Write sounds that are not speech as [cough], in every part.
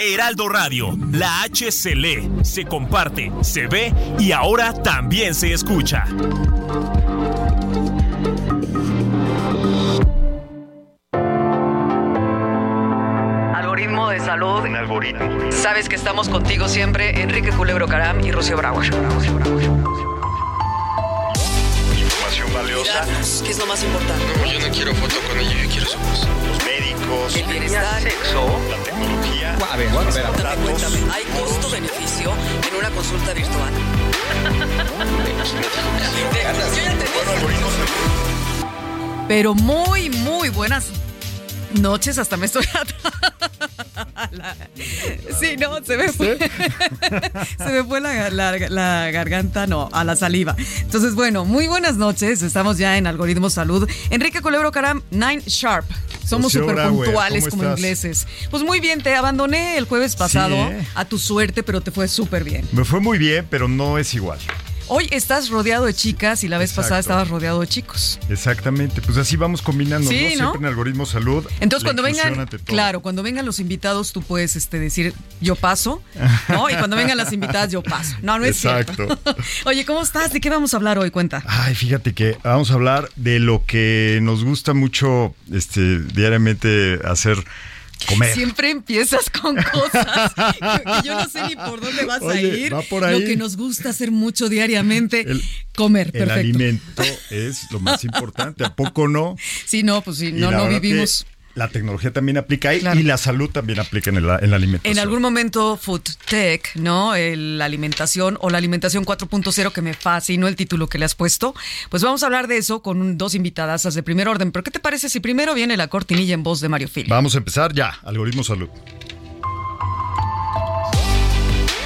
Heraldo Radio, la H se lee, se comparte, se ve y ahora también se escucha. Algoritmo de salud. Un algoritmo. Sabes que estamos contigo siempre, Enrique Culebro Caram y Rocío Bravo. Información valiosa. ¿Qué es lo más importante? No, yo no quiero foto con ella, yo quiero su voz. Médicos. El bienestar. Sexo. La tecnología. A ver, a ver, a ver. También cuéntame, ¿hay costo-beneficio en una consulta virtual? [laughs] Bueno. Pero muy, muy buenas noches. Hasta me estoy [laughs] Sí, no, se me fue. [laughs] se me fue la, la- la garganta, no, a la saliva. Entonces, bueno, muy buenas noches. Estamos ya en Algoritmo Salud. Enrique Culebro Caram, Nine Sharp. Somos súper Brauer, puntuales ¿cómo como estás? ingleses. Pues muy bien, te abandoné el jueves pasado ¿eh? a tu suerte, pero te fue súper bien. Me fue muy bien, pero no es igual. Hoy estás rodeado de chicas y la vez pasada estabas rodeado de chicos. Exactamente. Pues así vamos combinando, Sí, ¿no? ¿no? Siempre en algoritmo salud. Entonces cuando vengan, claro, cuando vengan los invitados tú puedes este, decir yo paso, ¿no? Y cuando vengan las invitadas yo paso. No, no es Exacto. cierto. [laughs] Oye, ¿cómo estás? ¿De qué vamos a hablar hoy? Cuenta. Ay, fíjate que vamos a hablar de lo que nos gusta mucho este, diariamente hacer, comer. Siempre empiezas con cosas que, yo no sé ni por dónde vas a ir. va por ahí. Lo que nos gusta hacer mucho diariamente, El- comer, El perfecto. alimento es lo más importante, ¿a poco no? Sí, no, pues sí, no, no vivimos. La tecnología también aplica ahí Claro. y la salud también aplica en, el, en la alimentación. En algún momento Food Tech, ¿no? El- la alimentación o la alimentación 4.0 que me fascinó el título que le has puesto. Pues vamos a hablar de eso con dos invitadas de primer orden. Pero ¿qué te parece si primero viene la cortinilla en voz de Mario Fili? Vamos a empezar ya, algoritmo salud.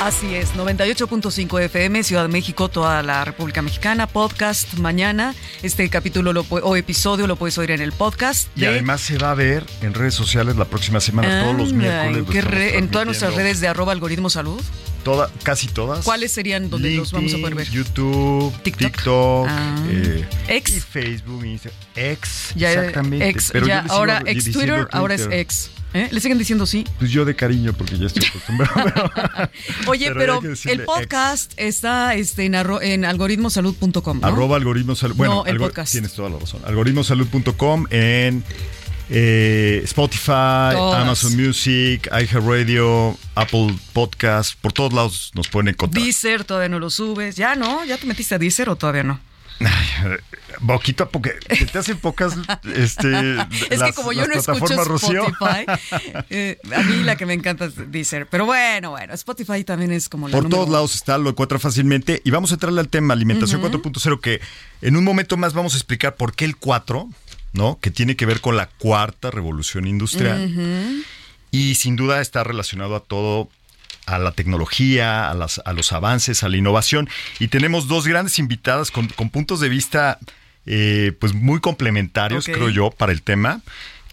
Así es, 98.5 FM, Ciudad de México, toda la República Mexicana, podcast mañana. Este capítulo lo o episodio lo puedes oír en el podcast. Y de- además se va a ver en redes sociales la próxima semana, todos los miércoles. ¿en re- todas nuestras redes de arroba algoritmo salud. Toda- casi todas. ¿Cuáles serían donde los vamos a poder ver? YouTube, TikTok. TikTok, Ah. eh, Ex. y Facebook, Instagram, ex, Ya, exactamente. ex, Pero ya, ahora ex diciendo Twitter, ahora es Twitter. ex. ¿Eh? ¿Le siguen diciendo sí? Pues yo de cariño, porque ya estoy acostumbrado. [laughs] Oye, Pero el podcast está este, en, arro- en algoritmosalud.com. ¿no? Arroba algoritmo salud. Bueno, No, el podcast. tienes toda la razón. Algoritmosalud.com en eh, Spotify, Todas. Amazon Music, iHeartRadio, Apple Podcast. Por todos lados nos pueden encontrar. Deezer, todavía no lo subes. ¿Ya no? ¿Ya te metiste a Deezer o todavía no? Ay, poquito a poco. Te hacen pocas. Este, [laughs] Es las- que como yo no escucho. Spotify, [laughs] eh, a mí la que me encanta es Deezer. Pero bueno, bueno, Spotify también es como la Por todos uno. lados está, lo encuentra fácilmente. Y vamos a entrarle al tema alimentación 4.0, que en un momento más vamos a explicar por qué el 4, ¿no? Que tiene que ver con la cuarta revolución industrial. Y sin duda está relacionado a todo a la tecnología, a, las, a los avances, a la innovación. Y tenemos dos grandes invitadas con, con puntos de vista eh, pues muy complementarios, creo yo, para el tema.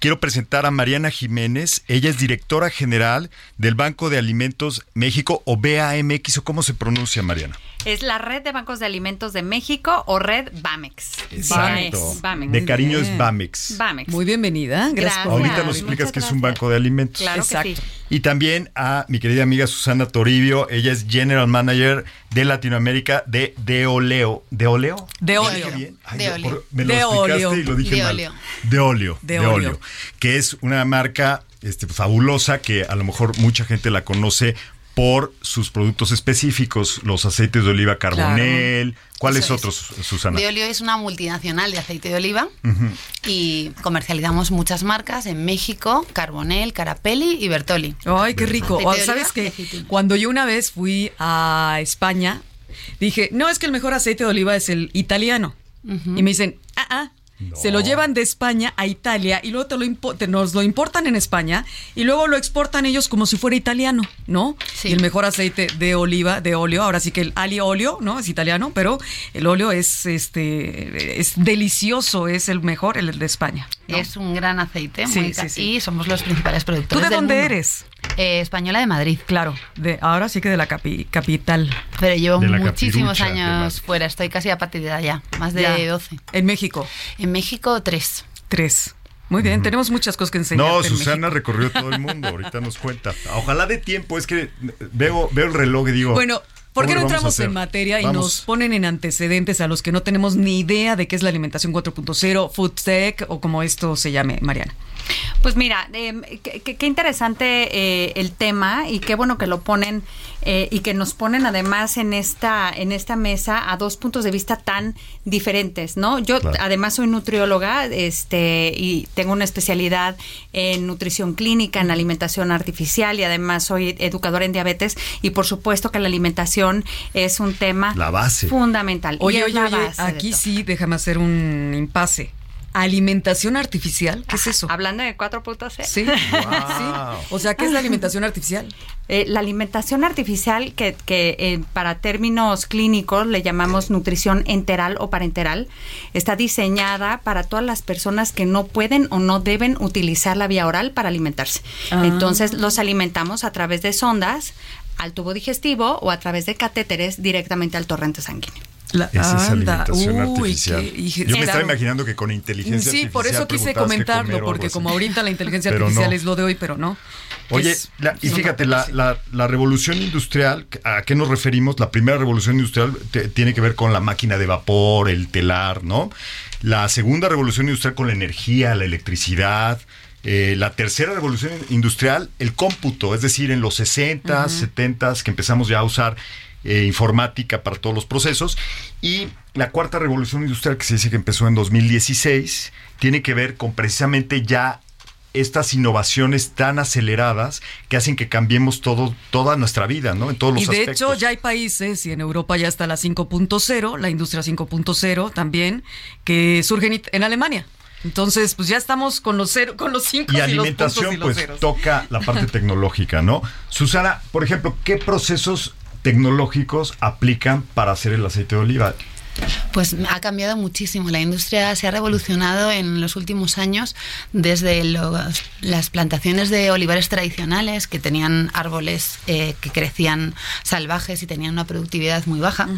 Quiero presentar a Mariana Jiménez. Ella es directora general del Banco de Alimentos México o BAMX o cómo se pronuncia, Mariana. Es la Red de Bancos de Alimentos de México o Red BAMEX. Exacto. BAMEX. De cariño es. BAMEX. BAMEX. Muy bienvenida. Gracias. Ahorita nos explicas que es un banco de alimentos. Claro que sí. Y también a mi querida amiga Susana Toribio, ella es General Manager de Latinoamérica de Deoleo. ¿Deoleo? De ¿Lo óleo. dije bien? Ay, De yo óleo. por- me lo De explicaste y lo dije De mal. óleo. De óleo. De De, óleo. óleo. Que es una marca este, fabulosa que a lo mejor mucha gente la conoce por sus productos específicos, los aceites de oliva carbonel. ¿Cuáles Eso es. otros, Susana? De Olio es una multinacional de aceite de oliva y comercializamos muchas marcas en México, Carbonel, Carapelli y Bertoli. Ay, qué rico. Aceite O, de ¿Sabes qué? Cuando yo una vez fui a España, dije, no, es que el mejor aceite de oliva es el italiano. Y me dicen, ah, ah. Se lo llevan de España a Italia y luego te lo te- nos lo importan en España y luego lo exportan ellos como si fuera italiano, ¿no? Sí. Y el mejor aceite de oliva, de óleo, ahora sí que el ali óleo, ¿no? Es italiano, pero el óleo es este es delicioso, es el mejor, el de España. ¿no? Es un gran aceite Sí, muy sí, y somos los principales ¿Tú productores. de del dónde mundo. eres? Eh, española de Madrid. Claro, de ahora sí que de la capi- capital. Pero llevo muchísimos años fuera, estoy casi a partir de ya, más de Ya. 12. En México, En México, tres. tres. Muy bien, tenemos muchas cosas que enseñar. No, Susana recorrió todo el mundo, ahorita nos cuenta. Ojalá de tiempo, es que veo, veo el reloj y digo... Bueno, ¿por qué ¿cómo no entramos en materia y Vamos. nos ponen en antecedentes a los que no tenemos ni idea de qué es la alimentación 4.0, food tech o como esto se llame, Mariana? Pues mira, eh, qué, interesante eh, el tema y qué bueno que lo ponen eh, y que nos ponen además en esta en esta mesa a dos puntos de vista tan diferentes, ¿no? Yo Claro. además soy nutrióloga, este y tengo una especialidad en nutrición clínica, en alimentación artificial y además soy educadora en diabetes y por supuesto que la alimentación es un tema La base. fundamental. Oye, oye, la oye, aquí sí, déjame hacer un impasse. ¿Alimentación artificial? ¿Qué es eso? Hablando de 4.0. [laughs] Sí. Wow. sí. O sea, ¿qué es la alimentación artificial? Eh, la alimentación artificial, que, que eh, para términos clínicos le llamamos nutrición enteral o parenteral, está diseñada para todas las personas que no pueden o no deben utilizar la vía oral para alimentarse. Ah. Entonces los alimentamos a través de sondas al tubo digestivo o a través de catéteres directamente al torrente sanguíneo. La, Esa es anda, alimentación uy, artificial. qué- Yo me estaba imaginando que con inteligencia Sí, artificial por eso quise comentarlo, porque como ahorita la inteligencia artificial no. es lo de hoy, pero no. Oye, Es- la- y fíjate, la, la- la revolución industrial, ¿a qué nos referimos? La primera revolución industrial te- tiene que ver con la máquina de vapor, el telar, ¿no? La segunda revolución industrial con la energía, la electricidad. Eh, la tercera revolución industrial, el cómputo, es decir, en los 60, 70 que empezamos ya a usar eh, informática para todos los procesos. Y la cuarta revolución industrial, que se dice que empezó en 2016, tiene que ver con precisamente ya estas innovaciones tan aceleradas que hacen que cambiemos todo, toda nuestra vida, ¿no? En todos los Y de aspectos. hecho ya hay países, y en Europa ya está la 5.0, la industria 5.0 también, que surgen en Alemania. Entonces, pues ya estamos con los cero, con los cinco y y, los puntos alimentación, y los pues ceros. toca la parte [laughs] tecnológica, ¿no? Susana, por ejemplo, ¿qué procesos tecnológicos aplican para hacer el aceite de oliva? Pues ha cambiado muchísimo. La industria se ha revolucionado en los últimos años desde los- las plantaciones de olivares tradicionales que tenían árboles eh, que crecían salvajes y tenían una productividad muy baja,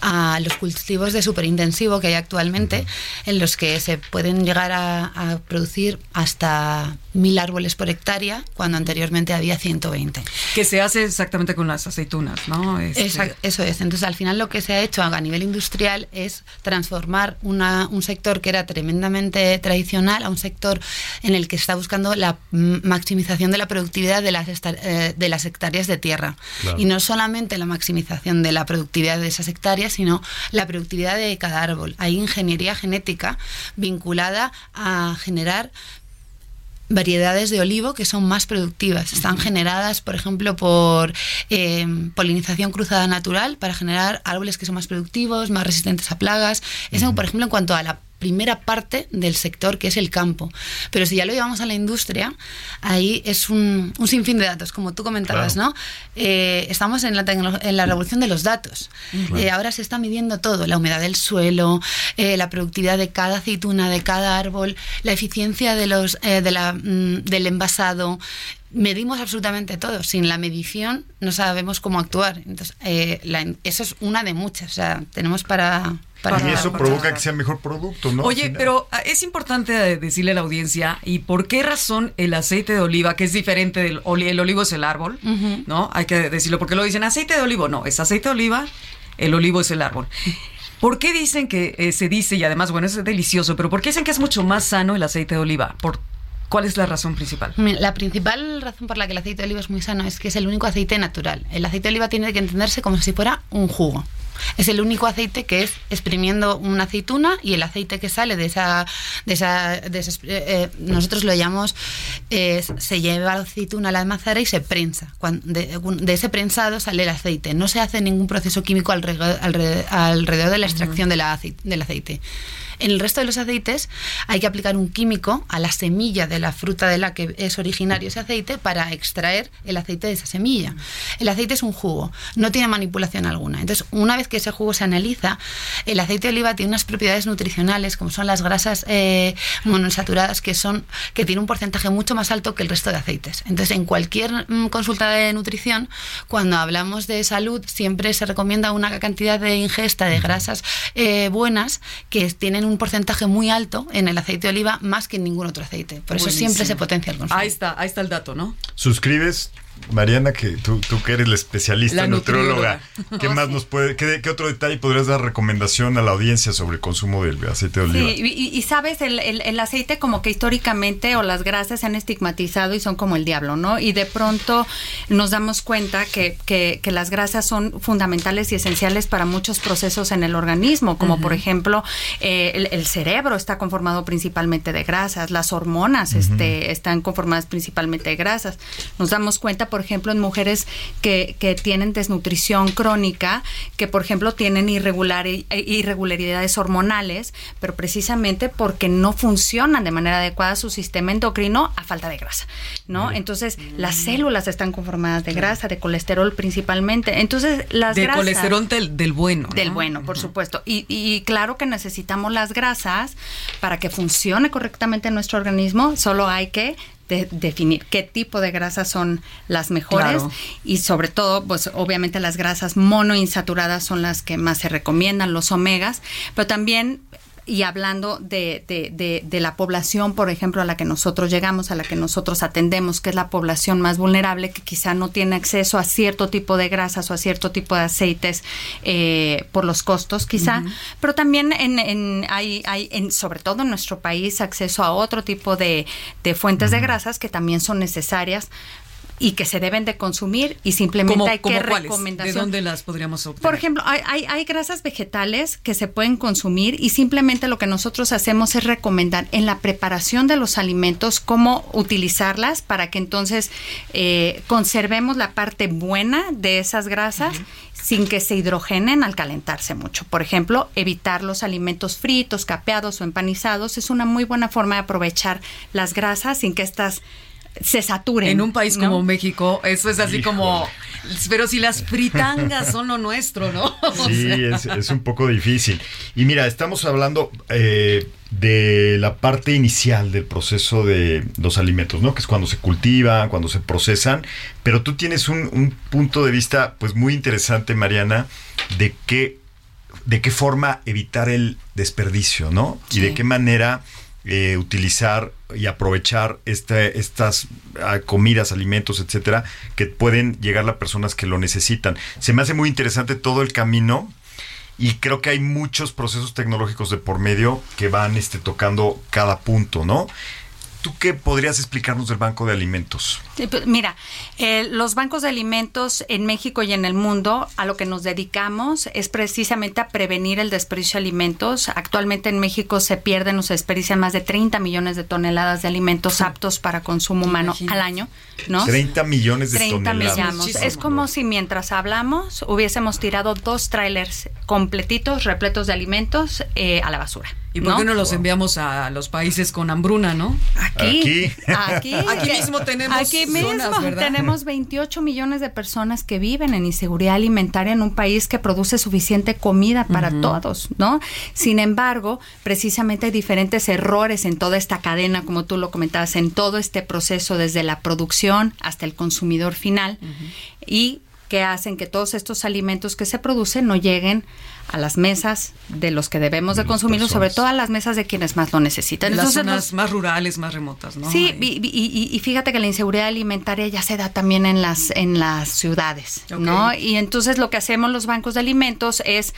a los cultivos de superintensivo que hay actualmente, en los que se pueden llegar a, a producir hasta mil árboles por hectárea, cuando anteriormente había 120. Que se hace exactamente con las aceitunas, ¿no? Este, Exacto, eso es. Entonces, al final lo que se ha hecho a nivel industrial es transformar una- un sector que era tremendamente tradicional a un sector en el que está buscando la maximización de la productividad de las, eh, de las hectáreas de tierra. Claro. Y no solamente la maximización de la productividad de esas hectáreas, sino la productividad de cada árbol. Hay ingeniería genética vinculada a generar variedades de olivo que son más productivas. Están generadas, por ejemplo, por eh, polinización cruzada natural para generar árboles que son más productivos, más resistentes a plagas. Eso, por ejemplo, en cuanto a la primera parte del sector que es el campo. Pero si ya lo llevamos a la industria, ahí es un, un sinfín de datos, como tú comentabas, Claro. ¿no? Eh, estamos en la, en la revolución de los datos. Eh, ahora se está midiendo todo, la humedad del suelo, eh, la productividad de cada aceituna, de cada árbol, la eficiencia de los, de la, mm, del envasado. Medimos absolutamente todo. Sin la medición no sabemos cómo actuar. Entonces, eh, la- eso es una de muchas. O sea, tenemos para... para y eso para- provoca que sea mejor producto, ¿no? Oye, pero ah, es importante eh, decirle a la audiencia y por qué razón el aceite de oliva, que es diferente del oli- el olivo es el árbol, ¿no? Hay que decirlo porque lo dicen aceite de olivo, no, es aceite de oliva, el olivo es el árbol. ¿Por qué dicen que eh, se dice y además bueno es delicioso, pero por qué dicen que es mucho más sano el aceite de oliva? Por ¿Cuál es la razón principal? La principal razón por la que el aceite de oliva es muy sano es que es el único aceite natural. El aceite de oliva tiene que entenderse como si fuera un jugo. Es el único aceite que es exprimiendo una aceituna y el aceite que sale de esa, de esa, de esa- eh, eh, nosotros lo llamamos, eh, se lleva la aceituna a la almazara y se prensa. Cuan- de, de ese prensado sale el aceite. No se hace ningún proceso químico alrededor, alrededor- alrededor de la extracción de la acei- del aceite. En el resto de los aceites hay que aplicar un químico a la semilla de la fruta de la que es originario ese aceite para extraer el aceite de esa semilla. El aceite es un jugo, no tiene manipulación alguna. Entonces, una vez que ese jugo se analiza, el aceite de oliva tiene unas propiedades nutricionales, como son las grasas eh, monoinsaturadas, que son que tiene un porcentaje mucho más alto que el resto de aceites. Entonces, en cualquier mm, consulta de nutrición, cuando hablamos de salud, siempre se recomienda una cantidad de ingesta de grasas eh, buenas que tienen un porcentaje muy alto en el aceite de oliva más que en ningún otro aceite. Por eso Buenísimo. siempre se potencia el consumo. Ahí está, ahí está el dato, ¿no? Suscribes, Mariana, que tú, tú que eres la especialista La nutrióloga. ¿Qué más nos puede, qué, qué otro detalle podrías dar recomendación a la audiencia sobre el consumo del aceite de oliva? Sí, y, y sabes, el, el- el aceite como que históricamente o las grasas se han estigmatizado y son como el diablo, ¿no? Y de pronto nos damos cuenta que, que- que las grasas son fundamentales y esenciales para muchos procesos en el organismo, como por ejemplo eh, el, el cerebro está conformado principalmente de grasas, las hormonas este, están conformadas principalmente de grasas. Nos damos cuenta, por ejemplo, en mujeres que, que tienen desnutrición crónica, que por ejemplo tienen eh, irregularidades hormonales, pero precisamente porque no funcionan de manera adecuada su sistema endocrino a falta de grasa, ¿no? Entonces, las células están conformadas de grasa, de colesterol principalmente. Entonces, las de grasas colesterol del, del bueno. ¿no? del bueno, por supuesto. Y, y claro que necesitamos las grasas para que funcione correctamente nuestro organismo. Solo hay que de- definir qué tipo de grasas son las mejores Claro. y sobre todo, pues obviamente las grasas monoinsaturadas son las que más se recomiendan, los omegas, pero también y hablando de, de, de, de la población, por ejemplo, a la que nosotros llegamos, a la que nosotros atendemos, que es la población más vulnerable, que quizá no tiene acceso a cierto tipo de grasas o a cierto tipo de aceites eh, por los costos, quizá, pero también en, en- hay, hay en, sobre todo en nuestro país, acceso a otro tipo de, de fuentes de grasas que también son necesarias y que se deben de consumir y simplemente ¿Cómo, hay cómo que cuáles? ¿De recomendación. dónde las podríamos obtener? Por ejemplo, hay, hay, hay grasas vegetales que se pueden consumir y simplemente lo que nosotros hacemos es recomendar en la preparación de los alimentos cómo utilizarlas para que entonces eh, conservemos la parte buena de esas grasas sin que se hidrogenen al calentarse mucho. Por ejemplo, evitar los alimentos fritos, capeados o empanizados es una muy buena forma de aprovechar las grasas sin que estas se saturen. En un país ¿no? como México, eso es así Híjole. como. Pero si las fritangas son lo nuestro, ¿no? [laughs] O Sí, sea, es, es un poco difícil. Y mira, estamos hablando eh, de la parte inicial del proceso de los alimentos, ¿no? Que es cuando se cultivan, cuando se procesan. Pero tú tienes un, un punto de vista, pues muy interesante, Mariana, de qué, de qué forma evitar el desperdicio, ¿no? Y de qué manera eh, utilizar y aprovechar este, estas ah, comidas, alimentos, etcétera, que pueden llegar a personas que lo necesitan. Se me hace muy interesante todo el camino y creo que hay muchos procesos tecnológicos de por medio que van este, tocando cada punto, ¿no? ¿Tú qué podrías explicarnos del Banco de Alimentos? Pues, Mira, eh, los bancos de alimentos en México y en el mundo a lo que nos dedicamos es precisamente a prevenir el desperdicio de alimentos. Actualmente en México se pierden o se desperdician más de 30 millones de toneladas de alimentos aptos para consumo humano Imagínate. al año, ¿no? 30 millones de 30 toneladas. Es como si mientras hablamos hubiésemos tirado dos trailers completitos, repletos de alimentos, eh, a la basura. ¿Y por qué no los enviamos a los países con hambruna, no? Aquí, Aquí. aquí, [laughs] Aquí mismo tenemos aquí mismo tenemos 28 millones de personas que viven en inseguridad alimentaria en un país que produce suficiente comida para todos, ¿no? Sin embargo, precisamente hay diferentes errores en toda esta cadena, como tú lo comentabas, en todo este proceso desde la producción hasta el consumidor final y que hacen que todos estos alimentos que se producen no lleguen a las mesas de los que debemos de consumirlos, sobre todo a las mesas de quienes más lo necesitan. En las Entonces, zonas los- más rurales, más remotas, ¿no? Sí, y, y- fíjate que la inseguridad alimentaria ya se da también en las en las ciudades. ¿no? Y entonces lo que hacemos los bancos de alimentos es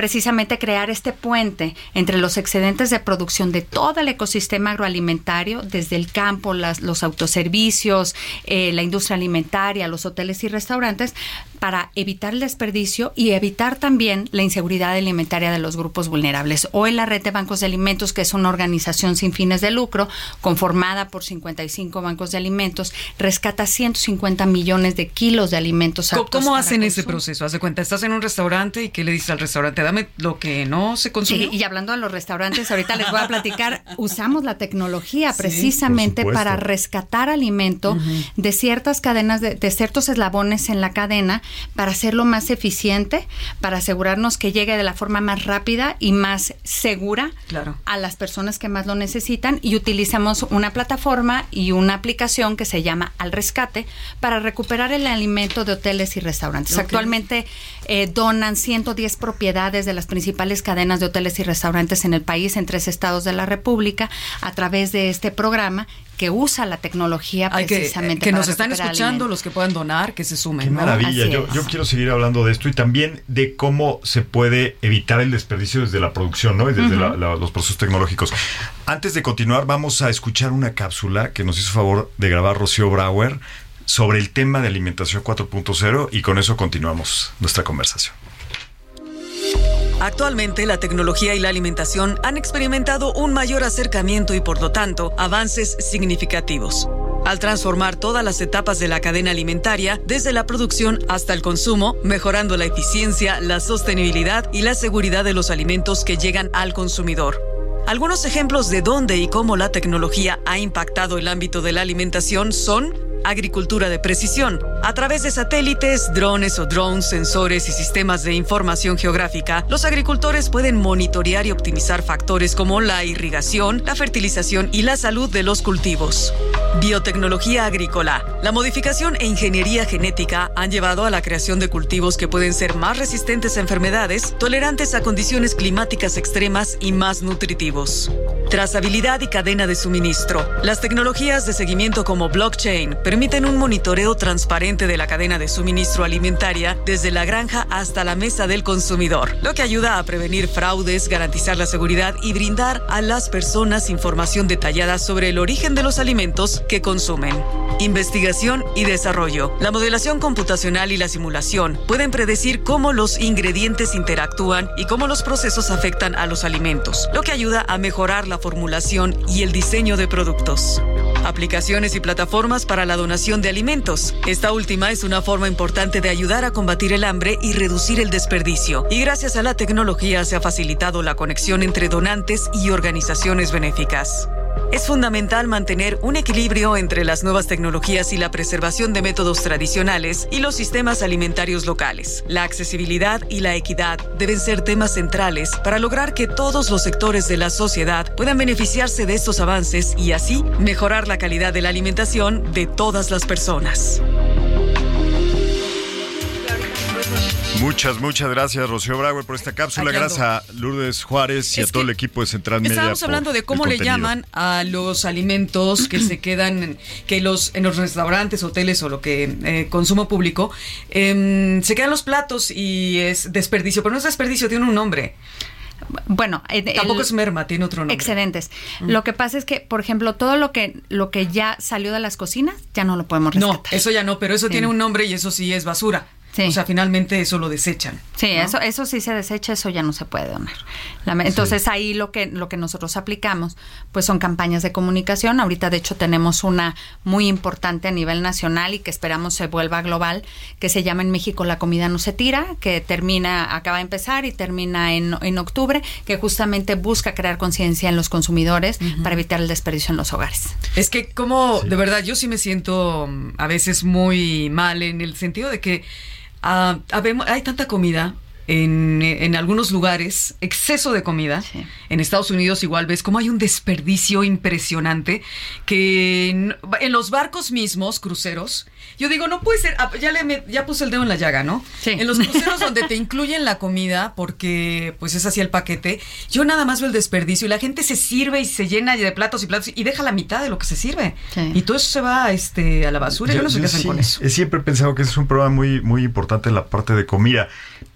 precisamente crear este puente entre los excedentes de producción de todo el ecosistema agroalimentario, desde el campo, las, los autoservicios, eh, la industria alimentaria, los hoteles y restaurantes, para evitar el desperdicio y evitar también la inseguridad alimentaria de los grupos vulnerables. Hoy la Red de Bancos de Alimentos, que es una organización sin fines de lucro, conformada por 55 bancos de alimentos, rescata 150 millones de kilos de alimentos. ¿Cómo, cómo hacen ese proceso? Haz de cuenta, estás en un restaurante y ¿qué le dices al restaurante? Dame lo que no se consumió. Sí, y hablando de los restaurantes, ahorita les voy a platicar, [laughs] usamos la tecnología Sí, precisamente para rescatar alimento de ciertas cadenas, de, de ciertos eslabones en la cadena, para hacerlo más eficiente, para asegurarnos que llegue de la forma más rápida y más segura Claro. a las personas que más lo necesitan y utilizamos una plataforma y una aplicación que se llama Al Rescate para recuperar el alimento de hoteles y restaurantes. Actualmente eh, donan 110 propiedades de las principales cadenas de hoteles y restaurantes en el país, en tres estados de la República, a través de este programa que usa la tecnología Hay que, precisamente que para nos están escuchando, los que puedan donar, que se sumen. Qué ¿no? maravilla. Yo, yo quiero seguir hablando de esto y también de cómo se puede evitar el desperdicio desde la producción, ¿no? Y desde la- la- los procesos tecnológicos. Antes de continuar, vamos a escuchar una cápsula que nos hizo favor de grabar Rocío Brauer sobre el tema de alimentación 4.0 y con eso continuamos nuestra conversación. Actualmente la tecnología y la alimentación han experimentado un mayor acercamiento y por lo tanto avances significativos. Al transformar todas las etapas de la cadena alimentaria, desde la producción hasta el consumo, mejorando la eficiencia, la sostenibilidad y la seguridad de los alimentos que llegan al consumidor. Algunos ejemplos de dónde y cómo la tecnología ha impactado el ámbito de la alimentación son agricultura de precisión. A través de satélites, drones o drones, sensores y sistemas de información geográfica, los agricultores pueden monitorear y optimizar factores como la irrigación, la fertilización y la salud de los cultivos. Biotecnología agrícola. La modificación e ingeniería genética han llevado a la creación de cultivos que pueden ser más resistentes a enfermedades, tolerantes a condiciones climáticas extremas y más nutritivos. Trazabilidad y cadena de suministro. Las tecnologías de seguimiento como blockchain permiten un monitoreo transparente de la cadena de suministro alimentaria desde la granja hasta la mesa del consumidor, lo que ayuda a prevenir fraudes, garantizar la seguridad y brindar a las personas información detallada sobre el origen de los alimentos que consumen. Investigación y desarrollo. La modelación computacional y la simulación pueden predecir cómo los ingredientes interactúan y cómo los procesos afectan a los alimentos, lo que ayuda a mejorar la formulación y el diseño de productos. Aplicaciones y plataformas para la donación de alimentos. Esta última es una forma importante de ayudar a combatir el hambre y reducir el desperdicio. Y gracias a la tecnología se ha facilitado la conexión entre donantes y organizaciones benéficas. Es fundamental mantener un equilibrio entre las nuevas tecnologías y la preservación de métodos tradicionales y los sistemas alimentarios locales. La accesibilidad y la equidad deben ser temas centrales para lograr que todos los sectores de la sociedad puedan beneficiarse de estos avances y así mejorar la calidad de la alimentación de todas las personas. Muchas, muchas gracias, Rocío Brauer, por esta cápsula. Gracias a Lourdes Juárez y Es a todo el equipo de Central Media. Estábamos hablando de cómo le llaman a los alimentos que se quedan, en- que los en los restaurantes, hoteles o lo que eh, consumo público, em, se quedan los platos y es desperdicio, pero no es desperdicio, tiene un nombre. Bueno, en Tampoco es merma, tiene otro nombre. Excedentes. Lo que pasa es que, por ejemplo, todo lo que lo que ya salió de las cocinas ya no lo podemos No, rescatar. eso ya no, pero eso Sí. tiene un nombre y eso sí es basura. Sí. O sea, finalmente eso lo desechan. Sí, ¿no? eso, eso sí se desecha, eso ya no se puede donar. La- Entonces ahí lo que, lo que nosotros aplicamos, pues son campañas de comunicación. Ahorita de hecho tenemos una muy importante a nivel nacional y que esperamos se vuelva global, que se llama en México La comida no se tira, que termina, acaba de empezar y termina en, en octubre, que justamente busca crear conciencia en los consumidores para evitar el desperdicio en los hogares. Es que como, de verdad, yo sí me siento mm, a veces muy mal en el sentido de que ah, habemos- hay tanta comida. En, en algunos lugares, exceso de comida. Sí. En Estados Unidos igual ves cómo hay un desperdicio impresionante que en, en los barcos mismos, cruceros, yo digo, no puede ser, ah, ya, le ya puse el dedo en la llaga, ¿no? Sí. En los [laughs] cruceros donde te incluyen la comida, porque pues es así el paquete, yo nada más veo el desperdicio y la gente se sirve y se llena de platos y platos y deja la mitad de lo que se sirve. Sí. Y todo eso se va este, a la basura. Yo, no sé qué hacen sí, con eso. he siempre he pensado que ese es un programa muy, muy importante en la parte de comida.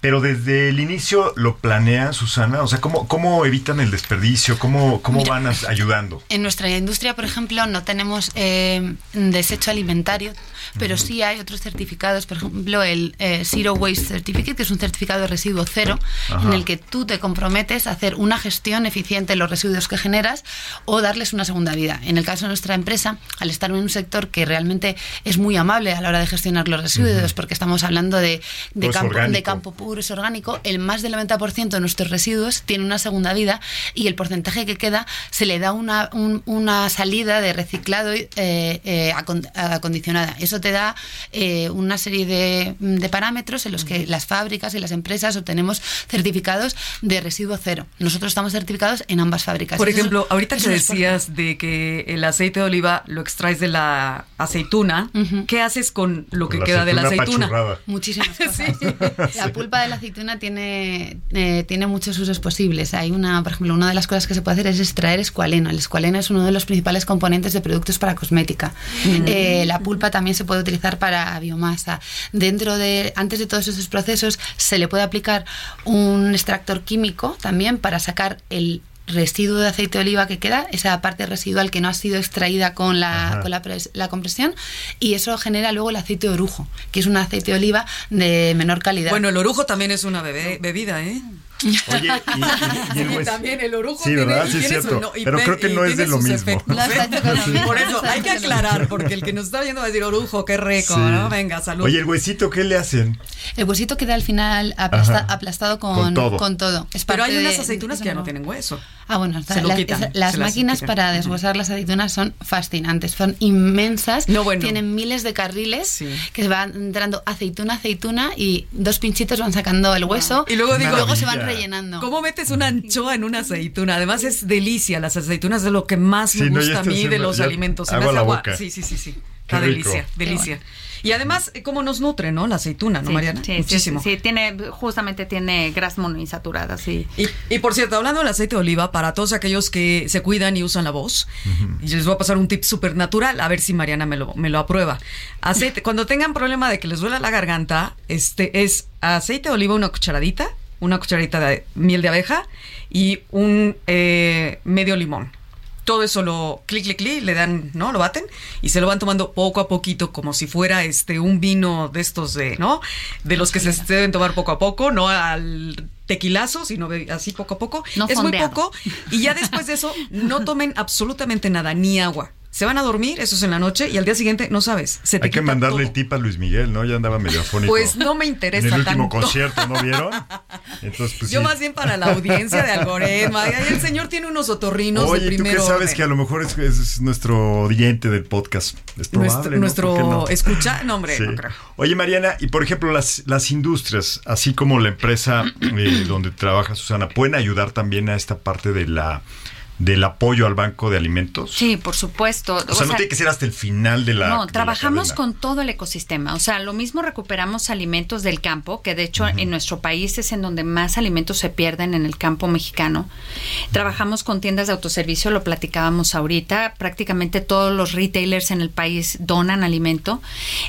Pero desde el inicio lo planean, Susana. O sea, ¿cómo, cómo evitan el desperdicio? ¿Cómo, cómo Mira, van ayudando? En nuestra industria, por ejemplo, no tenemos eh, desecho alimentario, pero sí hay otros certificados, por ejemplo, el eh, Zero Waste Certificate, que es un certificado de residuo cero, Ajá. en el que tú te comprometes a hacer una gestión eficiente de los residuos que generas o darles una segunda vida. En el caso de nuestra empresa, al estar en un sector que realmente es muy amable a la hora de gestionar los residuos, porque estamos hablando de, de Todo es campo, de campo puro, es orgánico, el más del 90% de nuestros residuos tiene una segunda vida y el porcentaje que queda se le da una, un- una salida de reciclado eh, eh, acon- acondicionada. Eso te da eh, una serie de, de parámetros en los que las fábricas y las empresas obtenemos certificados de residuo cero. Nosotros estamos certificados en ambas fábricas. Por ejemplo, ahorita que decías de que el aceite de oliva lo extraes de la aceituna, ¿qué haces con lo que Con la queda de la aceituna. Muchísimas [laughs] cosas. [laughs] La pulpa de la aceituna tiene, eh, tiene muchos usos posibles. Hay una, por ejemplo, una de las cosas que se puede hacer es extraer escualeno. El escualeno es uno de los principales componentes de productos para cosmética. Mm. Eh, la pulpa también se puede utilizar para biomasa. Dentro de, antes de todos esos procesos, se le puede aplicar un extractor químico también para sacar el residuo de aceite de oliva que queda, esa parte residual que no ha sido extraída con la, con la, pres- la compresión, y eso genera luego el aceite de orujo, que es un aceite de oliva de menor calidad. Bueno, el orujo también es una bebé- bebida, ¿eh? Oye, y, y- y [laughs] el Sí, hues- también el orujo Sí, tiene- Sí, es tiene su cierto. no- Pero ve- creo que no es de lo mismo. Por eso hay que aclarar, porque el que nos está viendo va a decir orujo, qué rico, Sí. ¿no? Venga, salud. Oye, el huesito, ¿qué le hacen? El huesito queda al final aplasta- aplastado con, Con todo. con todo. Es Pero hay unas de- aceitunas que ya no tienen hueso. Ah, bueno, Se lo las, quitan, las se máquinas para deshuesar las aceitunas son fascinantes, son inmensas, No, bueno. tienen miles de carriles que van entrando aceituna, aceituna y dos pinchitos van sacando el hueso Y luego digo, luego se van rellenando. ¿Cómo metes una anchoa en una aceituna? Además es delicia, las aceitunas de lo que más Sí, me no, gusta a mí de los ya alimentos. Se me agua hace la agua. boca. Sí, sí, sí, sí. Qué rico. delicia, delicia. Y además, ¿cómo nos nutre, no? La aceituna, ¿no, Sí, Mariana? sí, Muchísimo. Sí, sí, tiene, justamente tiene grasas monoinsaturadas, sí. Y, y por cierto, hablando del aceite de oliva, para todos aquellos que se cuidan y usan la voz, y les voy a pasar un tip súper natural, a ver si Mariana me lo, me lo aprueba. Aceite, cuando tengan problema de que les duela la garganta, este es aceite de oliva, una cucharadita, una cucharadita de miel de abeja y un eh, medio limón. Todo eso lo clic, clic, clic, le dan, ¿no? Lo baten y se lo van tomando poco a poquito, como si fuera este un vino de estos de, ¿no? De los que se deben tomar poco a poco, no al tequilazo, sino así poco a poco. No es muy poco. Y ya después de eso, no tomen absolutamente nada, ni agua. Se van a dormir, eso es en la noche, y al día siguiente no sabes. Se te Hay que mandarle todo. el tip a Luis Miguel, ¿no? Ya andaba medio afónico. Pues no me interesa En el último tanto. concierto, ¿no vieron? Entonces, pues Yo sí. más bien para la audiencia de Algoritmo. El señor tiene unos otorrinos Oye, de ¿tú qué sabes orden. que a lo mejor es, es nuestro oyente del podcast? Es probable, Nuestro, ¿no? ¿Por qué nuestro no? escucha, no hombre, Sí. no creo. Oye, Mariana, y por ejemplo, las, las industrias, así como la empresa eh, donde trabaja Susana, ¿pueden ayudar también a esta parte de la del apoyo al banco de alimentos? Sí, por supuesto. O sea, no tiene que ser hasta el final de la. No, de trabajamos con todo el ecosistema. O sea, lo mismo recuperamos alimentos del campo, que de hecho en nuestro país es en donde más alimentos se pierden en el campo mexicano. Trabajamos con tiendas de autoservicio, lo platicábamos ahorita. Prácticamente todos los retailers en el país donan alimento.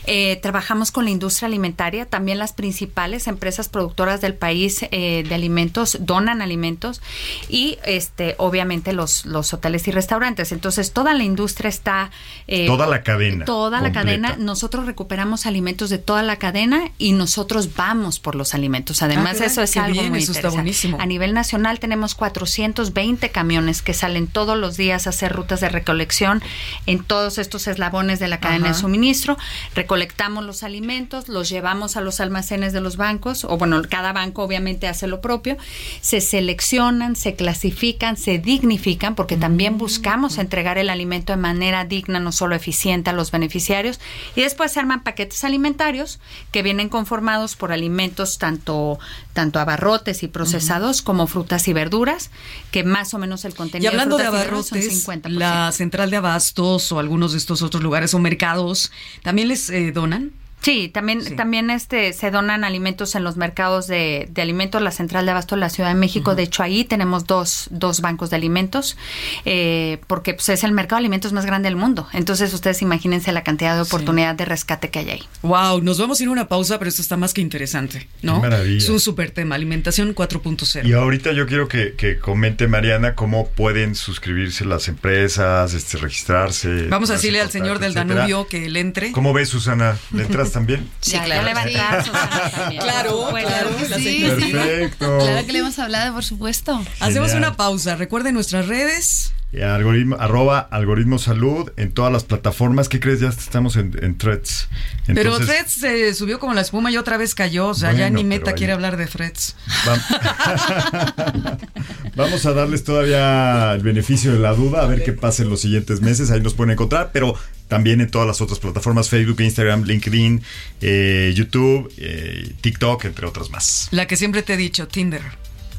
Eh, trabajamos con la industria alimentaria, también las principales empresas productoras del país eh, de alimentos donan alimentos y este obviamente los, los hoteles y restaurantes. Entonces toda la industria está... eh, Toda la cadena. Toda la cadena. Nosotros recuperamos alimentos de toda la cadena y nosotros vamos por los alimentos. Además, Ah, eso es algo bien, muy eso está interesante. buenísimo. A nivel nacional tenemos 420 camiones que salen todos los días a hacer rutas de recolección en todos estos eslabones de la cadena Ajá. de suministro. Recolectamos los alimentos, los llevamos a los almacenes de los bancos, o bueno, cada banco obviamente hace lo propio. Se seleccionan, se clasifican, se dignifican, porque también buscamos entregar el alimento de manera digna, no solo eficiente a los beneficiarios. Y después se arman paquetes alimentarios que vienen conformados por alimentos tanto, tanto abarrotes y procesados como frutas y verduras, que más o menos el Y contenido hablando de frutas y verduras son abarrotes, 50%. la central de abastos o algunos de estos otros lugares o mercados, ¿también les eh, donan? Sí, también, también este, se donan alimentos en los mercados de, de alimentos, la Central de Abasto de la Ciudad de México. De hecho, ahí tenemos dos, dos bancos de alimentos, eh, porque pues, es el mercado de alimentos más grande del mundo. Entonces, ustedes imagínense la cantidad de oportunidad de rescate que hay ahí. Wow, nos vamos a ir a una pausa, pero esto está más que interesante, ¿no? Qué maravilla. Es un súper tema, alimentación 4.0. Y ahorita yo quiero que, que comente Mariana cómo pueden suscribirse las empresas, este, registrarse. Vamos a decirle al señor del etcétera. Danubio que él entre. ¿Cómo ves, Susana? ¿Le entras también? Sí, Ya- ya claro. le va a sí. entrar, Susana, también. Claro, Bueno, claro. Claro que la sí, señora- sí. Perfecto. Claro que le hemos hablado, por supuesto. Hacemos Genial. una pausa. Recuerden nuestras redes. Y Algoritmo, arroba algoritmo salud en todas las plataformas. ¿Qué crees? Ya estamos en, en threads. Pero Threads se subió como la espuma y otra vez cayó. O sea, ya ni Meta ahí- quiere hablar de Threads. va- [laughs] Vamos a darles todavía el beneficio de la duda, a ver qué pasa en los siguientes meses. Ahí nos pueden encontrar, pero también en todas las otras plataformas: Facebook, Instagram, LinkedIn, eh, YouTube, eh, TikTok, entre otras más. La que siempre te he dicho, Tinder.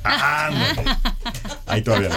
Ándale. Ahí todavía no.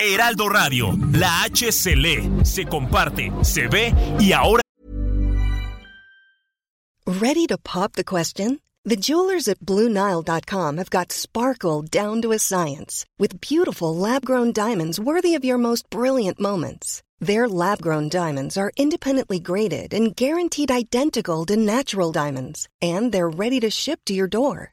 Heraldo Radio, la H se lee, se comparte, se ve y ahora Ready to pop the question? The jewelers at BlueNile.com have got sparkle down to a science with beautiful lab grown diamonds worthy of your most brilliant moments. Their lab grown diamonds are independently graded and guaranteed identical to natural diamonds, and they're ready to ship to your door.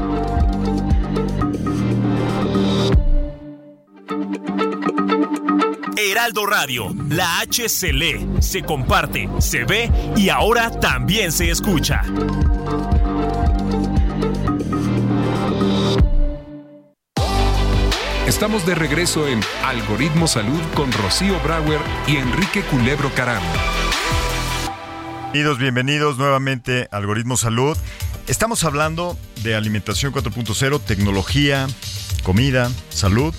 Heraldo Radio, la H se lee, se comparte, se ve y ahora también se escucha. Estamos de regreso en Algoritmo Salud con Rocío Brauer y Enrique Culebro Caram. Bienvenidos, bienvenidos nuevamente a Algoritmo Salud. Estamos hablando de alimentación 4.0, tecnología, comida, salud.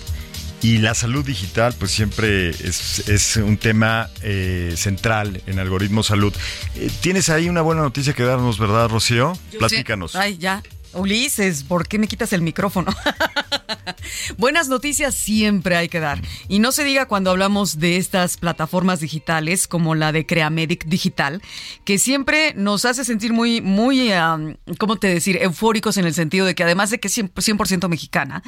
Y la salud digital, pues siempre es, es un tema eh, central en Algoritmo Salud. Eh, Tienes ahí una buena noticia que darnos, ¿verdad, Rocío? Platícanos. Sí. Ay, ya. Ulises, ¿por qué me quitas el micrófono? [laughs] Buenas noticias siempre hay que dar. Y no se diga cuando hablamos de estas plataformas digitales como la de Creamedic Digital, que siempre nos hace sentir muy, muy, ¿cómo te decir?, eufóricos en el sentido de que además de que es 100% mexicana,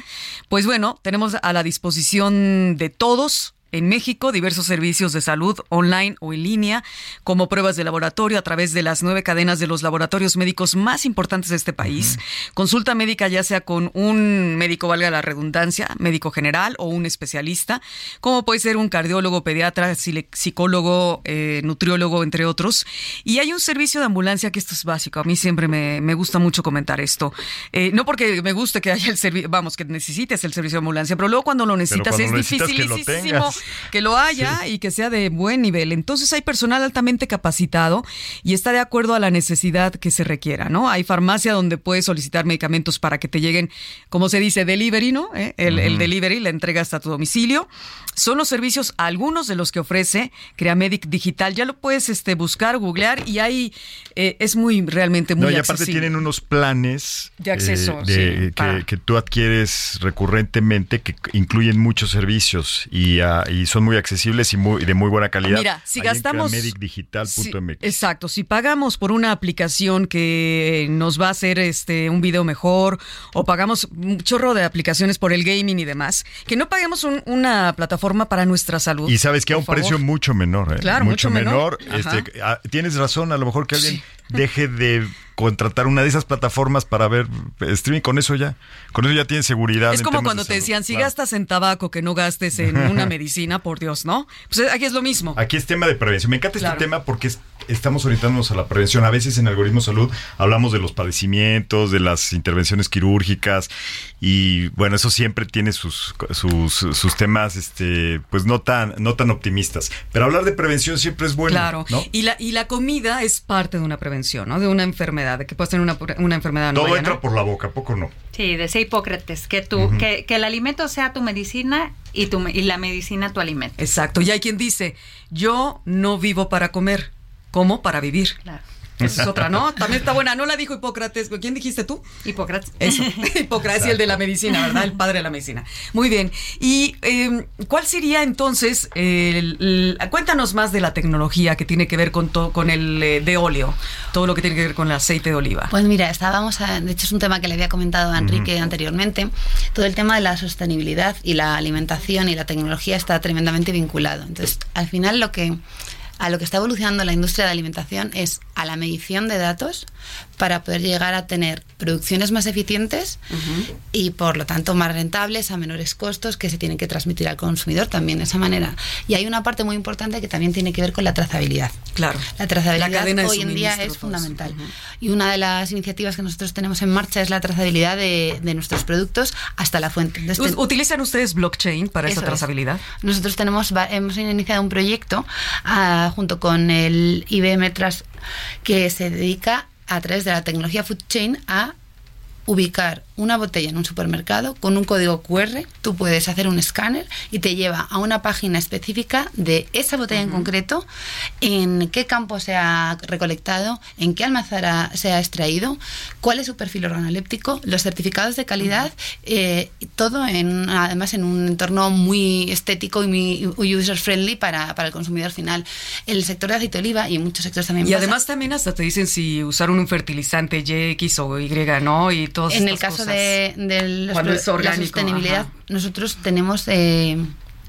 pues bueno, tenemos a la disposición de todos en México diversos servicios de salud online o en línea, como pruebas de laboratorio a través de las nueve cadenas de los laboratorios médicos más importantes de este país, consulta médica ya sea con un médico, valga la redundancia, médico general o un especialista, como puede ser un cardiólogo, pediatra, psicólogo, eh, nutriólogo, entre otros. Y hay un servicio de ambulancia que esto es básico. A mí siempre me, me gusta mucho comentar esto. Eh, no porque me guste que haya el servicio, vamos, que necesites el servicio de ambulancia, pero luego cuando lo necesitas cuando es necesitas, dificilísimo. Que lo haya sí. y que sea de buen nivel. Entonces hay personal altamente capacitado y está de acuerdo a la necesidad que se requiera, ¿no? Hay farmacia donde puedes solicitar medicamentos para que te lleguen, como se dice, delivery, ¿no? ¿Eh? El, uh -huh. el, delivery, la entrega hasta tu domicilio. Son los servicios, algunos de los que ofrece Creamedic Digital. Ya lo puedes este, buscar, googlear y ahí eh, es muy, realmente muy no, y accesible. aparte tienen unos planes de acceso eh, de, sí, que, que, tú adquieres recurrentemente que incluyen muchos servicios y, uh, y son muy accesibles y, muy, de muy buena calidad. Mira, si Ahí gastamos... credmedicdigital.mx. exacto, si pagamos por una aplicación que nos va a hacer este un video mejor o pagamos un chorro de aplicaciones por el gaming y demás, que no paguemos un- una plataforma para nuestra salud. Y sabes que a un favor. precio mucho menor, ¿eh? Claro, mucho menor. Este, ah, tienes razón, a lo mejor que alguien deje de contratar una de esas plataformas para ver streaming, con eso ya, con eso ya tienes seguridad. Es como cuando de te salud. decían, si Claro. gastas en tabaco, que no gastes en una [laughs] medicina, por Dios, ¿no? Pues aquí es lo mismo. Aquí es tema de prevención. Me encanta Claro. este tema porque es- estamos orientándonos a la prevención. A veces en Algoritmo Salud hablamos de los padecimientos, de las intervenciones quirúrgicas y bueno, eso siempre tiene sus, sus, sus temas este, pues no tan, no tan optimistas. Pero hablar de prevención siempre es bueno. claro. ¿no? Y, la, y la comida es parte de una prevención, ¿no? De una enfermedad, de que puedes tener una, una enfermedad no Todo vaya, entra ¿no? por la boca, ¿a poco no? Sí, decía Hipócrates, que, tú, que, que el alimento sea tu medicina y, tu, y la medicina tu alimento. Exacto. Y hay quien dice, yo no vivo para comer, como para vivir. Claro. Esa es otra, ¿no? También está buena. No la dijo Hipócrates. ¿Quién dijiste tú? Hipócrates. Eso. [laughs] Hipócrates y el de la medicina, ¿verdad? El padre de la medicina. Muy bien. ¿Y eh, cuál sería entonces, el- el- cuéntanos más de la tecnología que tiene que ver con, to- con el eh, de óleo, todo lo que tiene que ver con el aceite de oliva? Pues mira, estábamos, a- de hecho es un tema que le había comentado a Enrique anteriormente, todo el tema de la sostenibilidad y la alimentación y la tecnología está tremendamente vinculado. Entonces, al final lo que a lo que está evolucionando la industria de alimentación es a la medición de datos para poder llegar a tener producciones más eficientes y por lo tanto más rentables a menores costos que se tienen que transmitir al consumidor también de esa manera. Y hay una parte muy importante que también tiene que ver con la trazabilidad. Claro. La trazabilidad La hoy en día es fundamental. Y una de las iniciativas que nosotros tenemos en marcha es la trazabilidad de, de nuestros productos hasta la fuente. Entonces, ¿Utilizan ustedes blockchain para esa es. trazabilidad? nosotros tenemos hemos iniciado un proyecto ah, junto con el IBM Trust que se dedica a través de la tecnología Food Chain a ubicar una botella en un supermercado con un código QR, tú puedes hacer un escáner y te lleva a una página específica de esa botella en concreto, en qué campo se ha recolectado, en qué almazara se ha extraído, cuál es su perfil organoléptico, los certificados de calidad, eh, y todo en, además en un entorno muy estético y muy user friendly para, para el consumidor final. El sector de aceite de oliva y muchos sectores también Y pasa. además también hasta te dicen si usaron un fertilizante Y, X o Y, ¿no? Y todas en el caso cosas. de, de los Cuando pro- es orgánico, la sostenibilidad, ajá. nosotros tenemos eh,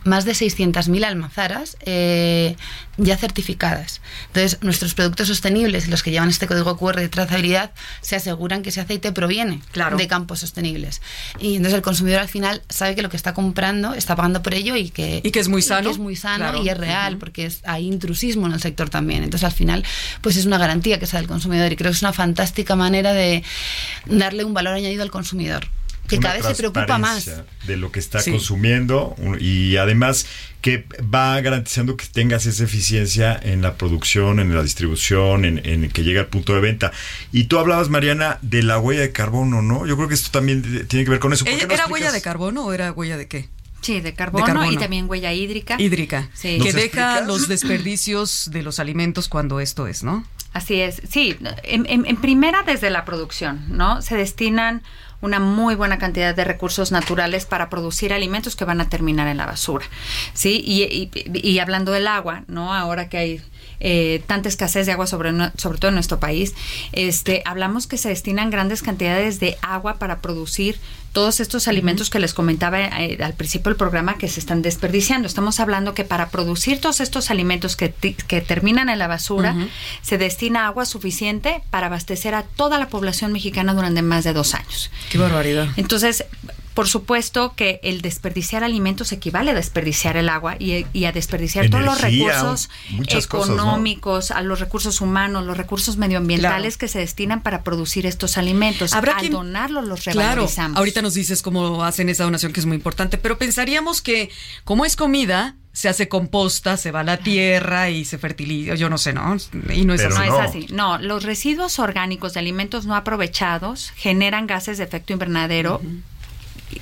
más de 600.000 almazaras eh, ya certificadas. Entonces, nuestros productos sostenibles y los que llevan este código QR de trazabilidad se aseguran que ese aceite proviene Claro. de campos sostenibles. Y entonces el consumidor al final sabe que lo que está comprando está pagando por ello y que, Y que es muy sano. es muy sano Claro. y es real, porque es, hay intrusismo en el sector también. Entonces, al final, pues es una garantía que sea del consumidor y creo que es una fantástica manera de darle un valor añadido al consumidor, que cada vez se preocupa más. De lo que está Sí. consumiendo y además que va garantizando que tengas esa eficiencia en la producción, en la distribución, en, en que llegue al punto de venta. Y tú hablabas, Mariana, de la huella de carbono, ¿no? Yo creo que esto también tiene que ver con eso. ¿Por ¿Ella- qué no ¿Era huella de carbono o era huella de qué? Sí, de carbono, De carbono. y también huella hídrica. Hídrica. Sí. Que ¿Nos deja explicas? los desperdicios de los alimentos cuando esto es, ¿no? Así es, sí. En, en- en primera, desde la producción, ¿no? Se destinan una muy buena cantidad de recursos naturales para producir alimentos que van a terminar en la basura, ¿sí? Y, y- y hablando del agua, ¿no? Ahora que hay eh, tanta escasez de agua sobre, sobre todo en nuestro país, este, hablamos que se destinan grandes cantidades de agua para producir todos estos alimentos que les comentaba eh, al principio del programa que se están desperdiciando. Estamos hablando que para producir todos estos alimentos que, que terminan en la basura, se destina agua suficiente para abastecer a toda la población mexicana durante más de dos años. Qué barbaridad. Entonces, por supuesto que el desperdiciar alimentos equivale a desperdiciar el agua y, y a desperdiciar todos los recursos muchas cosas, ¿no? económicos, a los recursos humanos, los recursos medioambientales Claro. que se destinan para producir estos alimentos. Habrá Al donarlos los Claro, revalorizamos. ahorita nos dices cómo hacen esa donación que es muy importante, pero pensaríamos que como es comida, se hace composta, se va a la tierra y se fertiliza, yo no sé, ¿no? Y no es así. no, no. es así. No, los residuos orgánicos de alimentos no aprovechados generan gases de efecto invernadero